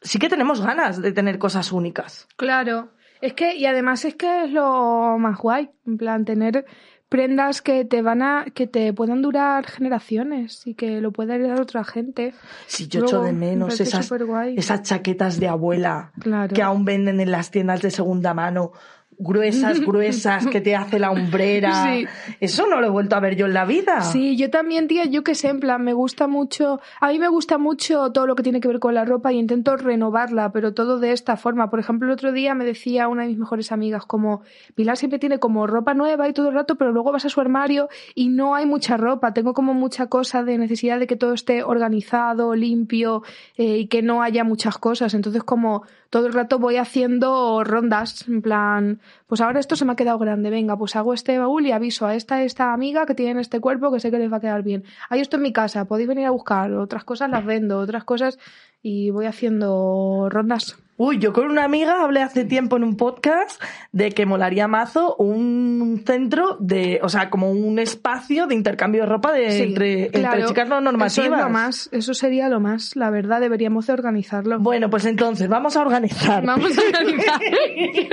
sí que tenemos ganas de tener cosas únicas. Claro, es que, y además es que es lo más guay, en plan, tener prendas que te van a, que te puedan durar generaciones y que lo pueda heredar otra gente. Si yo Luego, echo de me menos esas, esas chaquetas de abuela Claro. que aún venden en las tiendas de segunda mano, gruesas, gruesas, que te hace la hombrera. Sí. Eso no lo he vuelto a ver yo en la vida. Sí, yo también, tía, yo que sé, en plan, me gusta mucho, a mí me gusta mucho todo lo que tiene que ver con la ropa y intento renovarla, pero todo de esta forma. Por ejemplo, el otro día me decía una de mis mejores amigas, como, Pilar siempre tiene como ropa nueva y todo el rato, pero luego vas a su armario y no hay mucha ropa. Tengo como mucha cosa de necesidad de que todo esté organizado, limpio eh, y que no haya muchas cosas. Entonces, como todo el rato voy haciendo rondas, en plan, pues ahora esto se me ha quedado grande, venga, pues hago este baúl y aviso a esta, esta amiga que tiene este cuerpo que sé que les va a quedar bien. Hay esto en mi casa, podéis venir a buscar, otras cosas las vendo, otras cosas y voy haciendo rondas. Uy, yo con una amiga hablé hace tiempo en un podcast de que molaría mazo un centro de, o sea, como un espacio de intercambio de ropa de, Sí, entre, chicas no normativas. Eso es lo más, eso sería lo más, la verdad, deberíamos de organizarlo. Bueno, pues entonces vamos a organizar Vamos a organizar.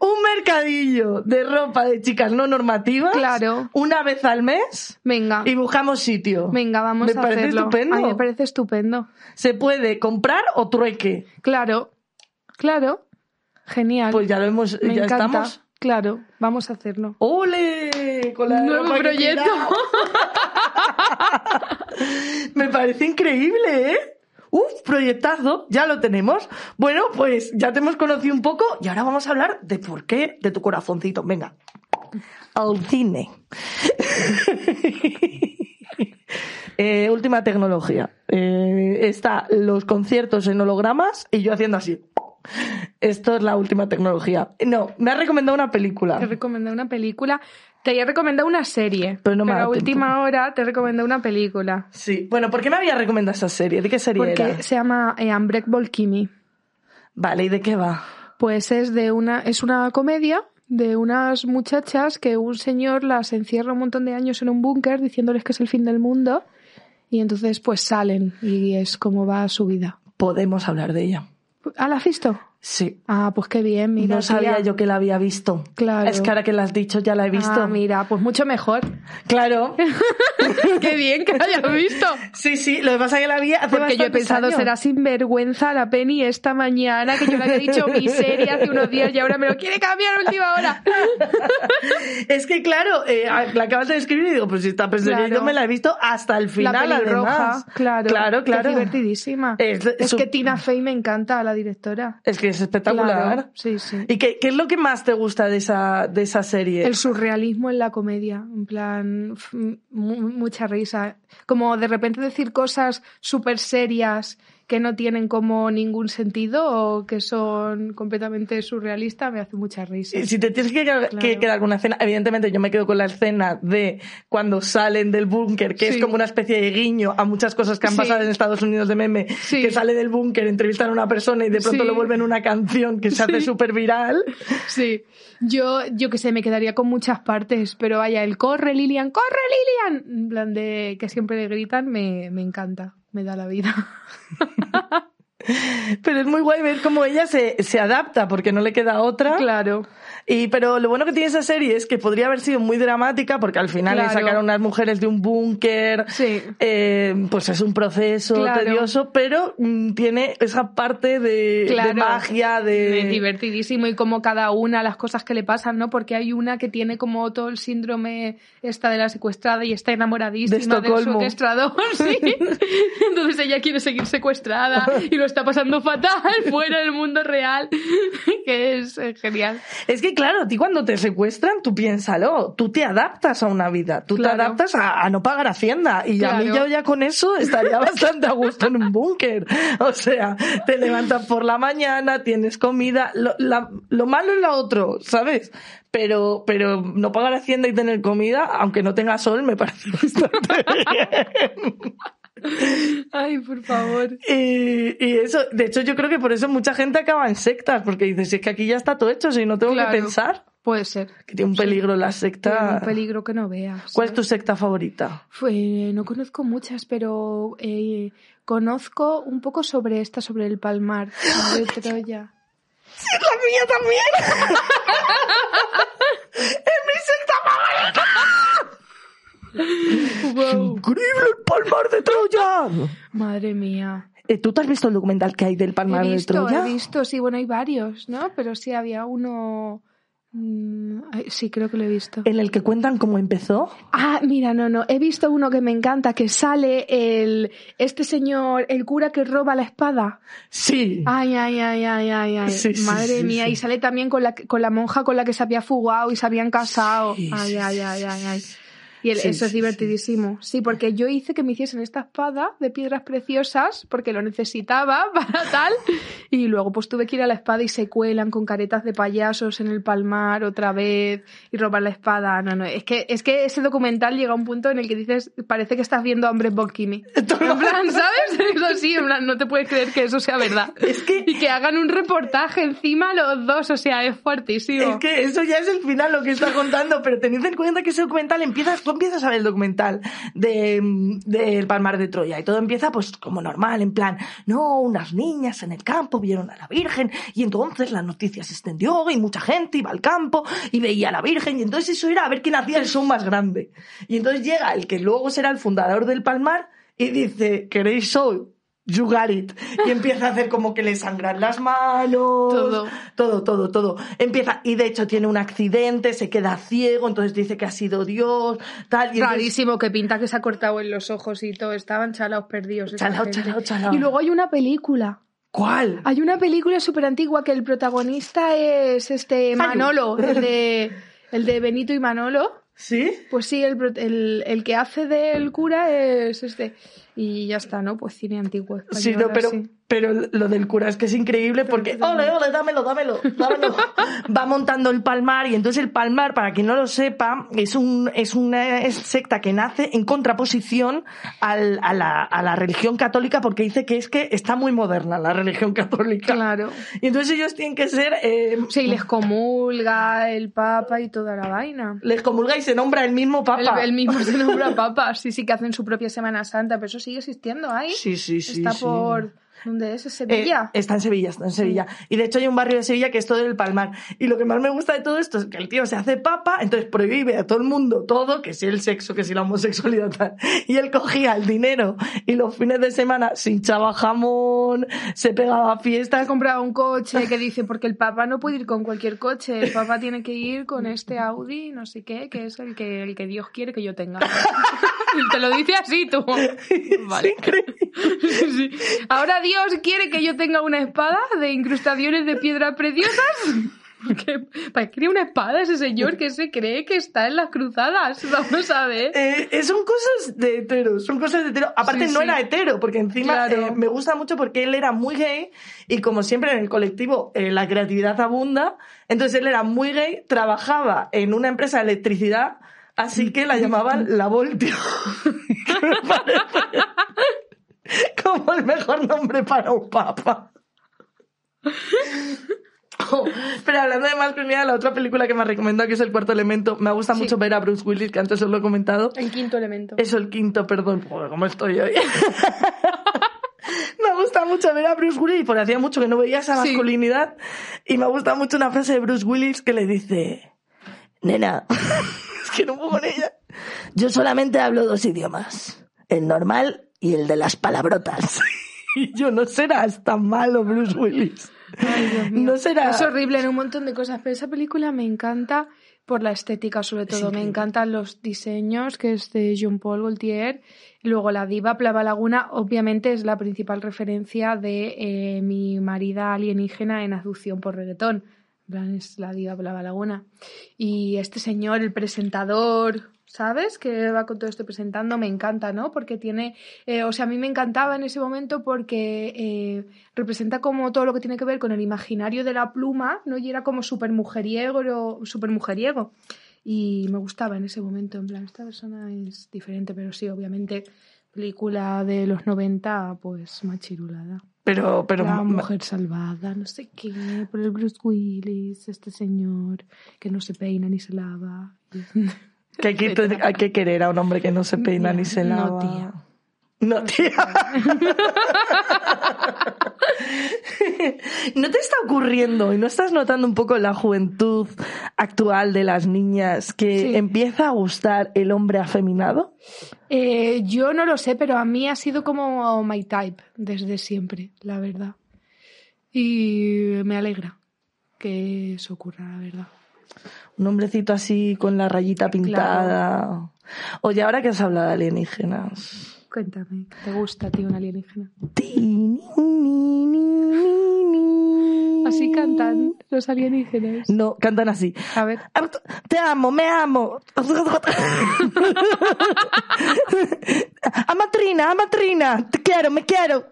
un mercadillo de ropa de chicas no normativas. Claro. Una vez al mes Venga, y buscamos sitio. venga, vamos Me a parece hacerlo. estupendo. A mí me parece estupendo. Se puede comprar o trueque. Claro, claro, genial. Pues ya lo hemos, me ya encanta. estamos. Claclaro, vamos a hacerlo. ¡Ole! Con la Nuevo proyecto. Me parece increíble, ¿eh? Uf, proyectazo, ya lo tenemos. Bueno, pues ya te hemos conocido un poco y ahora vamos a hablar de por qué de tu corazoncito. Venga, al cine. Eh, última tecnología. Eh, está los conciertos en hologramas y yo haciendo así. Esto es la última tecnología. No, me ha recomendado una película. Te recomendé una película. Te había recomendado una serie. Pero no me a última hora te recomendé una película. Sí. Bueno, ¿por qué me había recomendado esa serie? ¿De qué serie Porque era? se llama eh, Unbreakable Kimmy. Vale, ¿y de qué va? Pues es de una, es una comedia de unas muchachas que un señor las encierra un montón de años en un búnker diciéndoles que es el fin del mundo. Y entonces pues salen y es como va su vida. Podemos hablar de ella. ¿Ah, la? Sí. Ah, pues qué bien, mira. no sabía tía. yo que la había visto. Claro. Es que ahora que la has dicho ya la he visto. Ah, mira, pues mucho mejor. Claro. qué bien que la hayas visto. Sí, sí, lo que pasa es que la vi hace Porque yo he pensado, años. será sinvergüenza la Penny esta mañana, que yo le había dicho mi serie hace unos días y ahora me lo quiere cambiar a última hora. Es que claro, eh, la acabas de escribir y digo, pues si está pensando, Claro. yo me la he visto hasta el final, la además. claro. Claro, que claro. Es divertidísima. Es- que Tina Fey me encanta, la directora. Es que es espectacular. Claro, sí, sí. ¿Y qué, qué es lo que más te gusta de esa, de esa serie? El surrealismo en la comedia, en plan, mucha risa. Como de repente decir cosas súper serias que no tienen como ningún sentido o que son completamente surrealistas, me hace mucha risa. Si te tienes que, quedar- Claro. que quedar con una escena, evidentemente yo me quedo con la escena de cuando salen del búnker, que es como una especie de guiño a muchas cosas que han Sí. pasado en Estados Unidos de meme, Sí. que sale del búnker, entrevistan a una persona y de pronto lo vuelven una canción que se hace súper viral. Sí, yo, yo que sé, me quedaría con muchas partes, pero vaya, el corre Lilian, corre Lilian, en plan de que siempre le gritan, me, me encanta, me da la vida. Pero es muy guay ver cómo ella se, se adapta porque no le queda otra. Claro. Y, pero lo bueno que tiene esa serie es que podría haber sido muy dramática porque al final le Claro. sacaron unas mujeres de un búnker. Sí. Eh, pues es un proceso Claro. tedioso, pero mm, tiene esa parte de, de Claro. magia, de... Es divertidísimo y como cada una las cosas que le pasan, ¿no? Porque hay una que tiene como todo el síndrome esta de la secuestrada y está enamoradísima De del secuestrador, sí. Entonces ella quiere seguir secuestrada y lo está pasando fatal fuera del mundo real, que es eh, genial. Es que claro, a ti cuando te secuestran, tú piénsalo, tú te adaptas a una vida, tú Claro. te adaptas a, a no pagar Hacienda. Y a mí yo ya con eso estaría bastante a gusto en un búnker. O sea, te levantas por la mañana, tienes comida, lo, la- lo malo es lo otro, ¿sabes? Pero, pero no pagar Hacienda y tener comida, aunque no tenga sol, me parece bastante bien. Ay, por favor. Y, y eso, de hecho, yo creo que por eso mucha gente acaba en sectas, porque dices, es que aquí ya está todo hecho, si no tengo Claro. que pensar. Puede ser. Que tiene un peligro la secta. Un peligro que no veas. ¿Cuál es tu ¿sabes? secta favorita? Fue, no conozco muchas, pero eh, conozco un poco sobre esta, sobre el palmar de Troya. ¡La mía también! ¡Es mi secta favorita! Wow. ¡Increíble el palmar de Troya! Madre mía. Eh, ¿Tú te has visto el documental que hay del palmar he de visto, Troya? he visto, sí, bueno, hay varios, ¿no? Pero sí había uno. mm, sí, creo que lo he visto. En el que cuentan cómo empezó. Ah, mira, no, no. He visto uno que me encanta, que sale el este señor, el cura que roba la espada. Sí. Ay, ay, ay, ay, ay, ay. Sí, Madre sí, mía, sí. y sale también con la, con la monja con la que se había fugado y se habían casado. Ay, ay, ay, ay, ay. Y el- Sí, eso es sí, divertidísimo. Sí. porque yo hice que me hiciesen esta espada de piedras preciosas porque lo necesitaba para tal. Y luego pues tuve que ir a la espada y se cuelan con caretas de payasos en el palmar otra vez y robar la espada. No, no, es que, es que ese documental llega a un punto en el que dices, parece que estás viendo a Hombres Bokimi. En plan, ¿sabes? Es así, en plan, no te puedes creer que eso sea verdad. Es que- Y que hagan un reportaje encima los dos, o sea, es fuertísimo. Es que eso ya es el final lo que está contando, pero tened en cuenta que ese documental empieza, tú a ver el documental de, mm, del Palmar de Troya y todo empieza pues como normal, en plan, no, unas niñas en el campo vieron a la Virgen y entonces la noticia se extendió y mucha gente iba al campo y veía a la Virgen y entonces eso era a ver quién hacía el show más grande. Y entonces llega el que luego será el fundador del Palmar y dice, ¿queréis show? You got it. Y empieza a hacer como que le sangran las manos. Todo. Todo, todo, todo. Empieza, y de hecho tiene un accidente, se queda ciego, entonces dice que ha sido Dios, tal. Y entonces- Rarísimo, que pinta que se ha cortado en los ojos y todo. Estaban chalaos perdidos. Chalao, chalao, chalao. Y luego hay una película. ¿Cuál? Hay una película súper antigua que el protagonista es este Manolo, el de, el de Benito y Manolo. ¿Sí? Pues sí, el, el, el que hace del cura es este. Y ya está, ¿no? Pues cine antiguo. Sí, no, pero, así. Pero lo del cura es que es increíble porque, ole, ole, dámelo, dámelo, dámelo. Va montando el palmar y entonces el palmar, para quien no lo sepa, es, un, es una secta que nace en contraposición al- a, la, a la religión católica porque dice que es que está muy moderna la religión católica. Claro. Y entonces ellos tienen que ser, eh, Sí, les comulga el papa y toda la vaina. les comulga y se nombra el mismo papa. El, el mismo se nombra papa. Sí, sí que hacen su propia Semana Santa, pero eso sigue existiendo ahí. Sí, sí, sí. Está sí. por... ¿Dónde es? ¿Es Eh, Sevilla? está en Sevilla, está en Sevilla. Y de hecho hay un barrio de Sevilla que es todo el Palmar. Y lo que más me gusta de todo esto es que el tío se hace papa, entonces prohíbe a todo el mundo todo, que si el sexo, que si la homosexualidad tal. Y él cogía el dinero y los fines de semana se hinchaba jamón, se pegaba fiestas. comprado un coche que dice, porque el papá no puede ir con cualquier coche, el papá tiene que ir con este Audi, no sé qué, que es el que, el que Dios quiere que yo tenga. Y te lo dice así tú. Es Vale. increíble. Sí. Ahora Dios quiere que yo tenga una espada de incrustaciones de piedras preciosas. Porque, ¿Para qué una espada ese señor que se cree que está en las cruzadas? Vamos a ver. Eh, eh, son cosas de hetero, son cosas de hetero. Aparte Sí, no sí. era hetero, porque encima Claro. eh, me gusta mucho porque él era muy gay y como siempre en el colectivo eh, la creatividad abunda, entonces él era muy gay, trabajaba en una empresa de electricidad, así que la llamaban La Voltio. Como el mejor nombre para un papa. Oh, pero hablando de masculinidad, la otra película que me ha recomendado, que es El Cuarto Elemento, me gusta Sí. mucho ver a Bruce Willis, que antes os lo he comentado. El quinto elemento. Eso, el quinto, perdón. Joder, ¿cómo estoy hoy? Me gusta mucho ver a Bruce Willis, porque hacía mucho que no veía esa Sí. masculinidad. Y me gusta mucho una frase de Bruce Willis que le dice: Nena, es que no puedo con ella. Yo solamente hablo dos idiomas: el normal y el de las palabrotas. Y yo, no serás tan malo, Bruce Willis. Ay, Dios mío. No será. Es horrible en un montón de cosas, pero esa película me encanta por la estética, sobre todo. Me increíble. encantan los diseños, que es de Jean-Paul Gaultier. Luego la diva Plava Laguna, obviamente, es la principal referencia de eh, mi marida alienígena en aducción por reggaetón. En plan, es la diva Plava Laguna. Y este señor, el presentador, ¿sabes? Que va con todo esto presentando, me encanta, ¿no? Porque tiene, eh, o sea, a mí me encantaba en ese momento porque eh, representa como todo lo que tiene que ver con el imaginario de la pluma, ¿no? Y era como súper mujeriego, súper mujeriego. Y me gustaba en ese momento, en plan, esta persona es diferente, pero sí, obviamente, película de los 90, pues machirulada. Pero, pero la mujer salvada, no sé qué, por el Bruce Willis, este señor que no se peina ni se lava. Que hay que, hay que querer a un hombre que no se peina ni se no, lava. tía. No, tía. ¿No te está ocurriendo y no estás notando un poco la juventud actual de las niñas que Sí. empieza a gustar el hombre afeminado? Eh, yo no lo sé, pero a mí ha sido como my type desde siempre, la verdad. Y me alegra que eso ocurra, la verdad. Un hombrecito así con la rayita pintada. Oye, ahora que has hablado de alienígenas. Cuéntame, ¿te gusta, tío, un alienígena? Ti, ni, ni. Así cantan los alienígenas. No, cantan así. A ver. Te amo, me amo. Amatrina, amatrina. Te quiero, me quiero.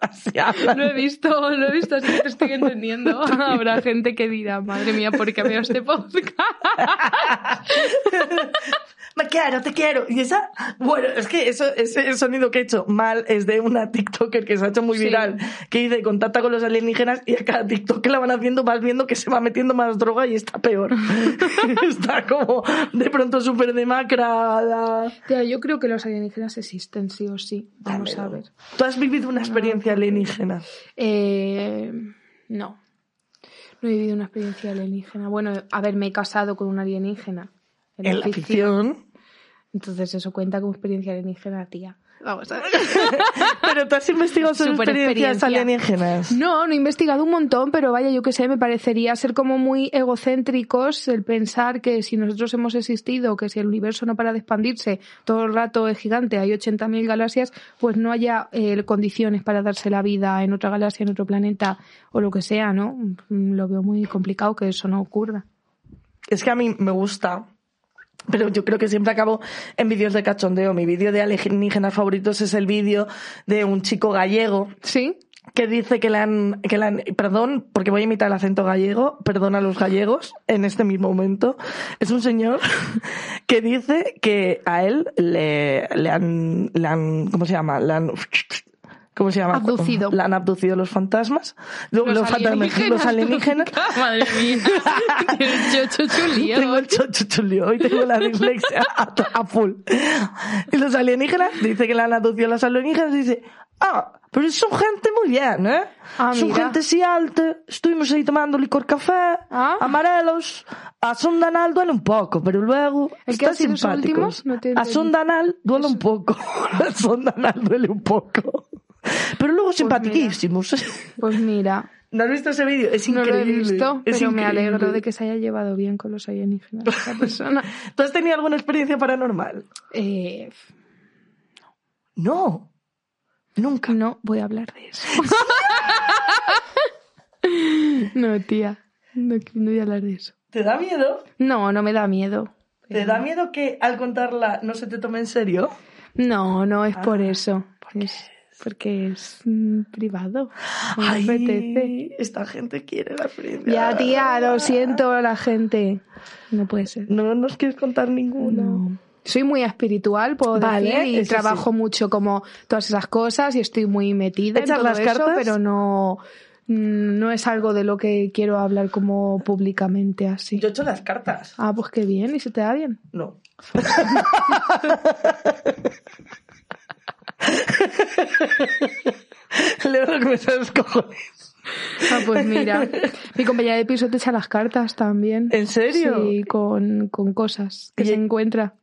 Así hablan. Lo he visto, lo he visto, así que te estoy entendiendo. Habrá gente que dirá, madre mía, ¿por qué veo este podcast? Me quiero, te quiero. Y esa, bueno, es que eso, ese sonido que he hecho mal es de una TikToker que se ha hecho muy Sí. viral, que dice contacta con los alienígenas y a cada TikTok que la van haciendo vas viendo que se va metiendo más droga y está peor. está como de pronto súper demacrada. Tía, yo creo que los alienígenas existen, sí o sí. Vamos a ver. ¿Tú has vivido una experiencia alienígena? Eh, no. No he vivido una experiencia alienígena. Bueno, a ver, me he casado con un alienígena. En la ficción. Entonces eso cuenta como experiencia alienígena, tía. Vamos a ver. Pero tú has investigado sobre experiencias experiencia. alienígenas. No, no he investigado un montón, pero vaya, yo qué sé, me parecería ser como muy egocéntricos el pensar que si nosotros hemos existido, que si el universo no para de expandirse, todo el rato es gigante, hay 80.000 galaxias, pues no haya eh, condiciones para darse la vida en otra galaxia, en otro planeta o lo que sea, ¿no? Mm, Lo veo muy complicado que eso no ocurra. Es que a mí me gusta. Pero yo creo que siempre acabo en vídeos de cachondeo. Mi vídeo de alienígenas favoritos es el vídeo de un chico gallego ¿Sí? que dice que le han, que le han, perdón, porque voy a imitar el acento gallego, perdón a los gallegos en este mismo momento, es un señor que dice que a él le, le han, le han, ¿cómo se llama? Le han, ¿cómo se llama? Abducido. Le han abducido los fantasmas, los, Los los fantasmas, los alienígenas. Madre mía. Tienes chocho chulío. Tengo el chocho chulio, hoy tengo la dislexia a, a full. Y los alienígenas, dice que la han abducido los alienígenas, dice, ah, pero son gente muy bien, ¿eh? Ah, son gente así alta, estuvimos ahí tomando licor café, Ah. amarelos, a Sondanal duele un poco, pero luego ¿El qué están simpáticos. No a. Sondanal duele un poco, a Sondanal duele un poco. Pero luego simpatiquísimos. Pues mira, ¿No has visto ese vídeo? Es no lo he increíble. visto, es pero me increíble. alegro de que se haya llevado bien con los alienígenas esa persona. ¿Tú has tenido alguna experiencia paranormal? Eh, No. Nunca. no voy a hablar de eso. no, tía, no, no voy a hablar de eso. ¿Te da miedo? No, no me da miedo. ¿Te da miedo que al contarla no se te tome en serio? No, no es por Ah, eso. Es porque es mm, privado. No me apetece. Esta gente quiere la experiencia. Ya, tía, lo siento la gente. No puede ser. No nos quieres contar ninguno. No. Soy muy espiritual, puedo Vale, decir, y trabajo sí. mucho como todas esas cosas y estoy muy metida en ¿Echas todo las eso, cartas? pero no, mm, no es algo de lo que quiero hablar como públicamente así. Yo he hecho las cartas. Ah, pues qué bien, y se te da bien. No. Leo lo que me sale los cojones. Ah, pues mira, mi compañera de piso te echa las cartas también. ¿En serio? Sí, con, con cosas que se encuentra.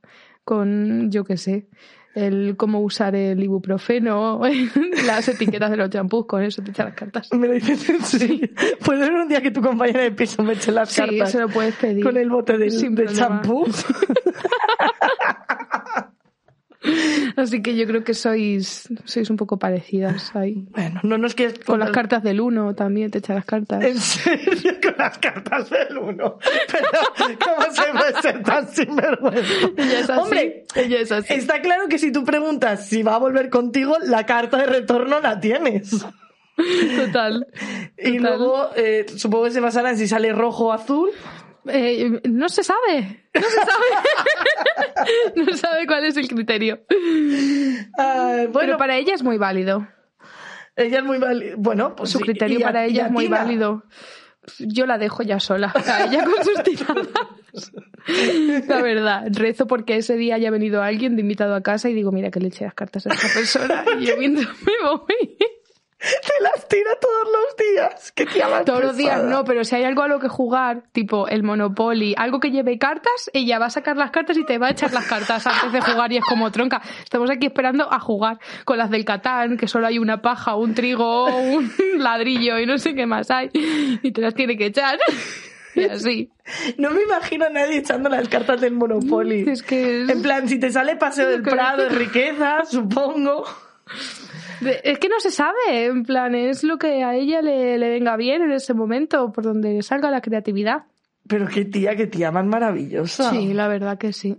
Con, yo qué sé, el cómo usar el ibuprofeno, las etiquetas de los champús, con eso te echa las cartas. Me lo dices en serio. ¿Puede haber un día que tu compañera de piso me eche las Sí, cartas se lo puedes pedir. con el bote de, Sin de champú? Así que yo creo que sois, sois un poco parecidas ahí. Bueno, no nos quieres Con las cartas del uno también te echa las cartas. En serio, con las cartas del uno. Pero, ¿cómo se puede ser tan sinvergüenza? Ella es así. Hombre, ella es así. está claro que si tú preguntas si va a volver contigo, la carta de retorno la tienes. Total. Y Total. luego, eh, supongo que se basará en si sale rojo o azul. Eh, no se sabe. No se sabe. no sabe cuál es el criterio. Ah, bueno, Pero para ella es muy válido. ella es muy mal. Bueno, pues Su criterio y para y ella es muy Tina. válido. Yo la dejo ya sola. A ella con sus tiradas. La verdad, rezo porque ese día haya venido alguien de invitado a casa y digo, mira que le eché las cartas a esta persona. Y yo mientras me voy. Te las tira todos los días. Qué tía más Todos los días no, pero si hay algo a lo que jugar, tipo el Monopoly, algo que lleve cartas, ella va a sacar las cartas y te va a echar las cartas antes de jugar y es como tronca. Estamos aquí esperando a jugar con las del Catán, que solo hay una paja, un trigo, un ladrillo y no sé qué más hay. Y te las tiene que echar. Y así. No me imagino a nadie echando las cartas del Monopoly. Es que es- En plan, si te sale Paseo del. Prado, riqueza, supongo. Es que no se sabe, en plan, es lo que a ella le, le venga bien en ese momento, por donde salga la creatividad. Pero qué tía, qué tía más maravillosa. Sí, la verdad que sí.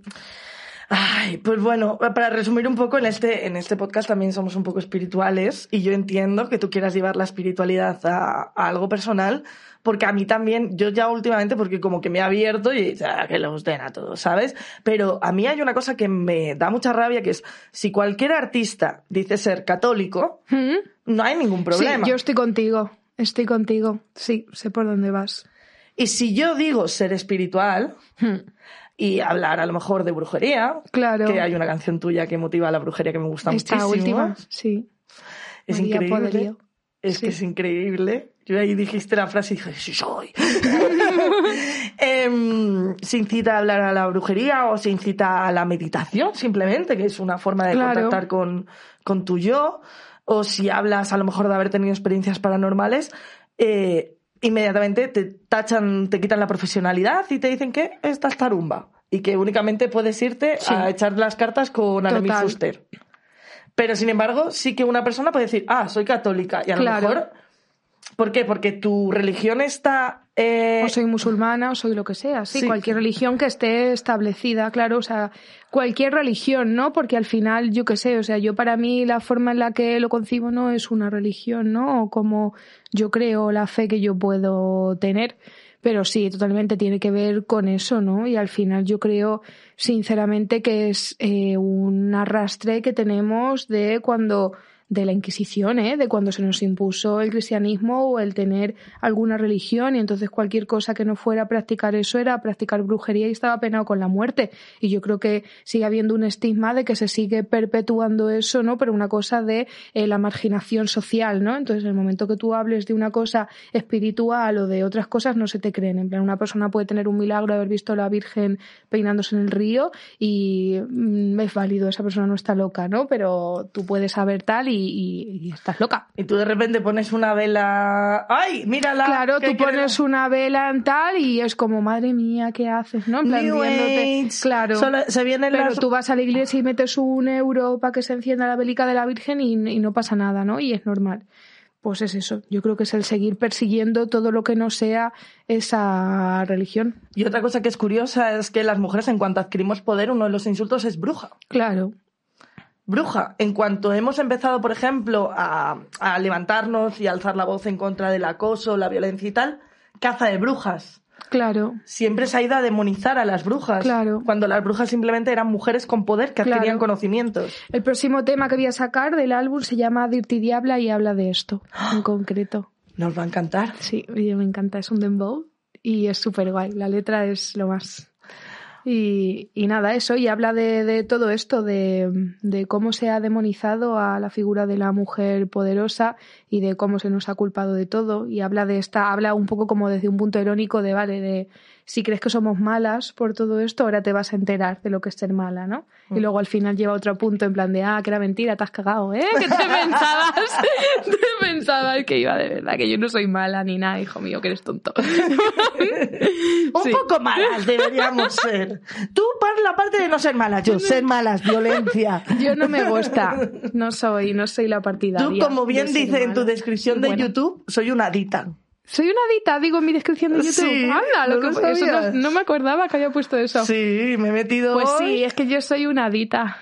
Ay, pues bueno, para resumir un poco, en este, en este podcast también somos un poco espirituales y yo entiendo que tú quieras llevar la espiritualidad a, a algo personal, porque a mí también, yo ya últimamente, porque como que me he abierto y ya, que los den a todos, ¿sabes? Pero a mí hay una cosa que me da mucha rabia, que es, si cualquier artista dice ser católico, ¿Mm? no hay ningún problema. Sí, yo estoy contigo, estoy contigo. Sí, sé por dónde vas. Y si yo digo ser espiritual Hmm. y hablar a lo mejor de brujería, Claro. que hay una canción tuya que motiva a la brujería que me gusta Esta muchísimo. última, sí. Es María increíble. Poderío. Es que es increíble. Yo ahí dijiste la frase y dije, sí soy. Em, se incita a hablar a la brujería o se incita a la meditación, simplemente, que es una forma de Claro. contactar con, con tu yo. O si hablas a lo mejor de haber tenido experiencias paranormales, eh, inmediatamente te tachan, te quitan la profesionalidad y te dicen que estás tarumba. Y que únicamente puedes irte Sí. a echar las cartas con Total. Fuster. Pero sin embargo, sí que una persona puede decir, ah, soy católica. Y a Claro. lo mejor. ¿Por qué? Porque tu religión está. eh, O soy musulmana o soy lo que sea, sí, Sí. cualquier religión que esté establecida, claro, o sea, cualquier religión, ¿no? Porque al final, yo qué sé, o sea, yo para mí la forma en la que lo concibo no es una religión, ¿no? O como yo creo la fe que yo puedo tener. Pero sí, totalmente tiene que ver con eso, ¿no? Y al final yo creo, sinceramente, que es eh, un arrastre que tenemos de cuando de la Inquisición, ¿eh? de cuando se nos impuso el cristianismo o el tener alguna religión y entonces cualquier cosa que no fuera practicar eso era practicar brujería y estaba penado con la muerte. Y yo creo que sigue habiendo un estigma de que se sigue perpetuando eso, ¿no? Pero una cosa de eh, la marginación social, ¿no? Entonces, en el momento que tú hables de una cosa espiritual o de otras cosas, no se te creen. En plan, una persona puede tener un milagro de haber visto a la Virgen peinándose en el río y mm, es válido, esa persona no está loca, ¿no? Pero tú puedes saber tal y, y- y estás loca. Y tú de repente pones una vela. ¡Ay! Mírala. Claro, tú pones una vela en tal y es como, madre mía, ¿qué haces? ¿No? En plan, New viéndote- Age. Claro. Solo- se vienen Pero las- tú vas a la iglesia y metes un euro para que se encienda la velica de la Virgen y, y no pasa nada, ¿no? Y es normal. Pues es eso. Yo creo que es el seguir persiguiendo todo lo que no sea esa religión. Y otra cosa que es curiosa es que las mujeres, en cuanto adquirimos poder, uno de los insultos es bruja. Claro. Bruja. En cuanto hemos empezado, por ejemplo, a, a levantarnos y alzar la voz en contra del acoso, la violencia y tal, caza de brujas. Claro. Siempre se ha ido a demonizar a las brujas. Claro. Cuando las brujas simplemente eran mujeres con poder que Claro. adquirían conocimientos. El próximo tema que voy a sacar del álbum se llama Dirty Diabla y habla de esto en concreto. Nos va a encantar. Sí, me encanta. Es un dembow y es súper guay. La letra es lo más. Y, y nada, eso, y habla de, de todo esto, de, de cómo se ha demonizado a la figura de la mujer poderosa y de cómo se nos ha culpado de todo. Y habla de esta, habla un poco como desde un punto irónico de, vale, de si crees que somos malas por todo esto, ahora te vas a enterar de lo que es ser mala, ¿no? Y luego al final lleva otro punto en plan de, ah, que era mentira, te has cagado, ¿eh? Que te pensabas, te pensabas que iba de verdad, que yo no soy mala ni nada, hijo mío, que eres tonto. Un Sí. poco malas deberíamos ser. Tú por la parte de no ser malas, yo ser malas, violencia. Yo no me gusta, no soy, no soy la Tú, partidaria. como bien dice en tu descripción de Bueno. YouTube, soy una dita. Soy una dita, digo en mi descripción de YouTube. Sí, Anda, lo ¿no que lo eso no, me acordaba que había puesto eso. Sí, me he metido. Pues hoy, sí, es que yo soy una dita.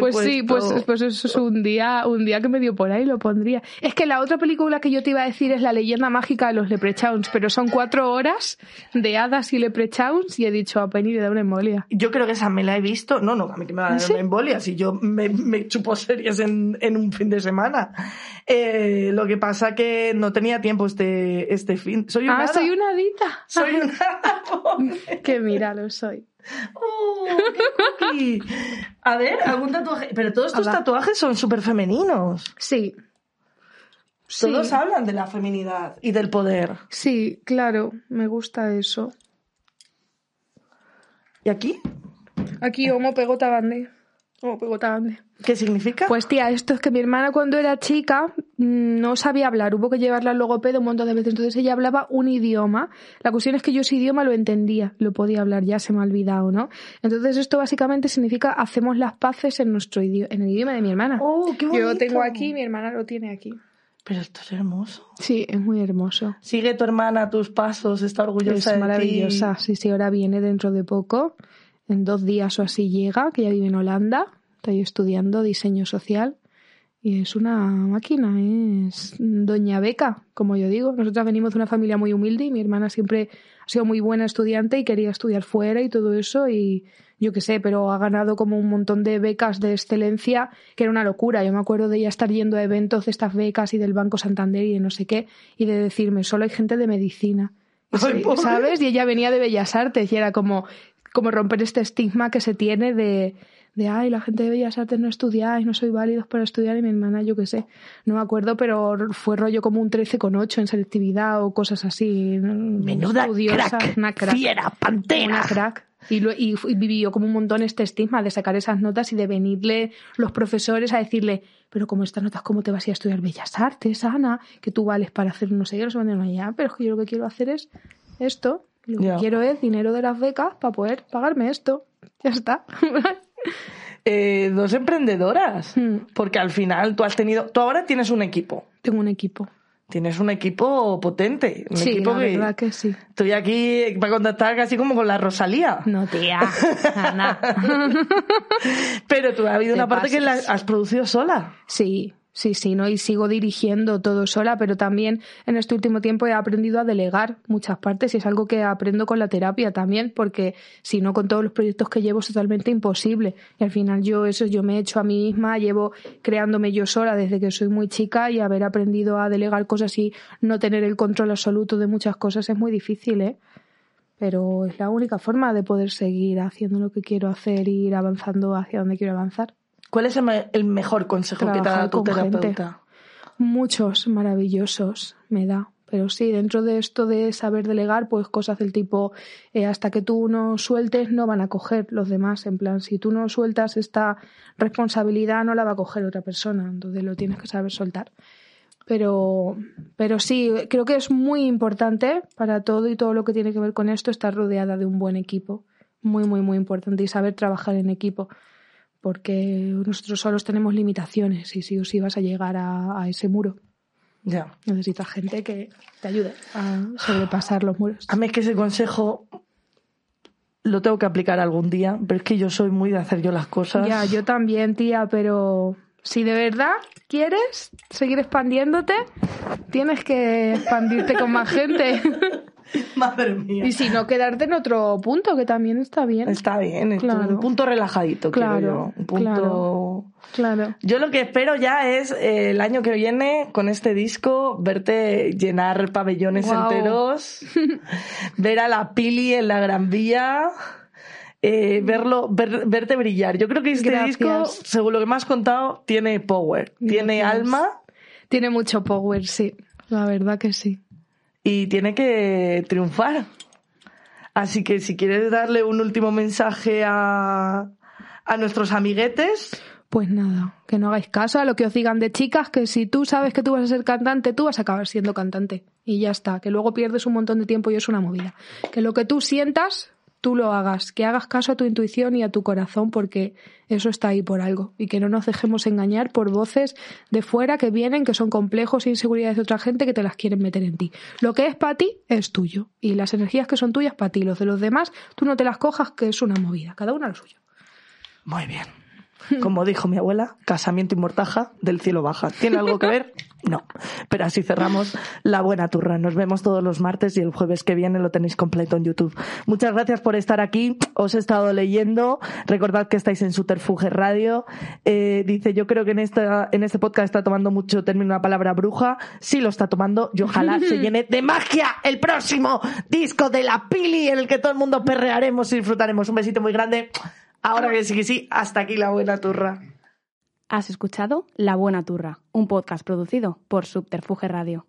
Pues sí, pues, pues eso es un día, un día que me dio por ahí, lo pondría. Es que la otra película que yo te iba a decir es La leyenda mágica de los leprechauns, pero son cuatro horas de hadas y leprechauns y he dicho a Penny le da una embolia. Yo creo que esa me la he visto. No, no, a mí que me va a dar ¿Sí? una embolia si yo me, me chupo series en, en un fin de semana. Eh, lo que pasa que no tenía tiempo este, este fin. Soy una. Ah, soy una dita. Soy una. que mira, lo soy. Oh, qué cookie. A ver, algún tatuaje. Pero todos tus tatuajes son súper femeninos. Sí. Sí. Todos hablan de la feminidad y del poder. Sí, claro, me gusta eso. ¿Y aquí? Aquí, homo pegota. Homo pegota. ¿Qué significa? Pues tía, esto es que mi hermana cuando era chica mm, no sabía hablar, hubo que llevarla al logopedo un montón de veces, entonces ella hablaba un idioma. La cuestión es que yo ese idioma lo entendía, lo podía hablar, ya se me ha olvidado, ¿no? Entonces esto básicamente significa hacemos las paces en nuestro idioma, en el idioma de mi hermana. Oh, qué yo bonito. lo tengo aquí, mi hermana lo tiene aquí. Pero esto es hermoso. Sí, es muy hermoso. Sigue tu hermana tus pasos, está orgullosa Es de maravillosa. ti. Sí, sí, ahora viene dentro de poco. En dos días o así llega, que ella vive en Holanda. Estoy estudiando diseño social. Y es una máquina, es doña Beca, como yo digo. Nosotras venimos de una familia muy humilde y mi hermana siempre ha sido muy buena estudiante y quería estudiar fuera y todo eso. Y yo qué sé, pero ha ganado como un montón de becas de excelencia, que era una locura. Yo me acuerdo de ella estar yendo a eventos de estas becas y del Banco Santander y de no sé qué, y de decirme, solo hay gente de medicina. Ay. ¿Sabes? Y ella venía de Bellas Artes y era como, como romper este estigma que se tiene de, de, ay, la gente de Bellas Artes no estudia y no soy válidos para estudiar y mi hermana, yo qué sé, no me acuerdo, pero fue rollo como un 13,8 en selectividad o cosas así. Menuda Estudiosa, crack, una crack. fiera, pantera. Una crack. Y, lo- y, vivió como un montón este estigma de sacar esas notas y de venirle los profesores a decirle, pero como estas notas, ¿cómo te vas a ir a estudiar Bellas Artes, Ana? Que tú vales para hacer no sé qué, no sé cuándo". No, ya, pero es que yo lo que quiero hacer es esto. Lo que quiero es dinero de las becas para poder pagarme esto. Ya está. Eh, dos emprendedoras. Hmm. Porque al final tú has tenido. Tú ahora tienes un equipo. Tengo un equipo. Tienes un equipo potente. Un sí, equipo la que. verdad que sí. Estoy aquí para contactar casi como con la Rosalía. No, tía. Ana. Pero tú ha habido Te una parte que la has producido sola. Sí, sí, sí, ¿no? Y sigo dirigiendo todo sola, pero también en este último tiempo he aprendido a delegar muchas partes y es algo que aprendo con la terapia también, porque si no con todos los proyectos que llevo es totalmente imposible. Y al final yo eso yo me he hecho a mí misma, llevo creándome yo sola desde que soy muy chica y haber aprendido a delegar cosas y no tener el control absoluto de muchas cosas es muy difícil, ¿eh? Pero es la única forma de poder seguir haciendo lo que quiero hacer y ir avanzando hacia donde quiero avanzar. ¿Cuál es el, me- el mejor consejo que te dado tu gente. terapeuta? Muchos maravillosos me da. Pero sí, dentro de esto de saber delegar, pues cosas del tipo, eh, hasta que tú no sueltes, no van a coger los demás. En plan, si tú no sueltas esta responsabilidad, no la va a coger otra persona. Entonces lo tienes que saber soltar. Pero, pero sí, creo que es muy importante para todo y todo lo que tiene que ver con esto estar rodeada de un buen equipo. Muy, muy, muy importante. Y saber trabajar en equipo. Porque nosotros solos tenemos limitaciones y sí o sí vas a llegar a, a ese muro. Ya. Necesitas gente que te ayude a sobrepasar los muros. A mí es que ese consejo lo tengo que aplicar algún día, pero es que yo soy muy de hacer yo las cosas. Ya, yo también, tía, pero si de verdad quieres seguir expandiéndote, tienes que expandirte con más gente. Madre mía. Y si no, quedarte en otro punto, que también está bien. Está bien, esto, Claro. un punto relajadito, Claro, yo. Un punto... claro. Claro. Yo lo que espero ya es eh, el año que viene con este disco verte llenar pabellones enteros, ver a la Pili en la Gran Vía, eh, verlo, ver- verte brillar. Yo creo que este Gracias. disco, según lo que me has contado, tiene power, tiene alma Tiene mucho power, sí. La verdad que sí. Y tiene que triunfar. Así que si quieres darle un último mensaje a, a nuestros amiguetes, Pues nada, que no hagáis caso a lo que os digan de chicas, que si tú sabes que tú vas a ser cantante, tú vas a acabar siendo cantante. Y ya está, que luego pierdes un montón de tiempo y es una movida. Que lo que tú sientas, tú lo hagas, que hagas caso a tu intuición y a tu corazón, porque eso está ahí por algo. Y que no nos dejemos engañar por voces de fuera que vienen, que son complejos e inseguridades de otra gente que te las quieren meter en ti. Lo que es para ti es tuyo. Y las energías que son tuyas para ti. Los de los demás, tú no te las cojas, que es una movida. Cada uno lo suyo. muy bien. Como dijo mi abuela, casamiento y mortaja del cielo baja. ¿Tiene algo que ver? No. Pero así cerramos la buena turra. Nos vemos todos los martes y el jueves que viene lo tenéis completo en YouTube. Muchas gracias por estar aquí. Os he estado leyendo. Recordad que estáis en Suterfuge Radio. Eh, dice, yo creo que en esta, en este podcast está tomando mucho término la palabra bruja. Sí lo está tomando y ojalá se llene de magia el próximo disco de la Pili en el que todo el mundo perrearemos y disfrutaremos. Un besito muy grande. Ahora que sí que sí, hasta aquí la buena turra. Has escuchado La Buena Turra, un podcast producido por Subterfuge Radio.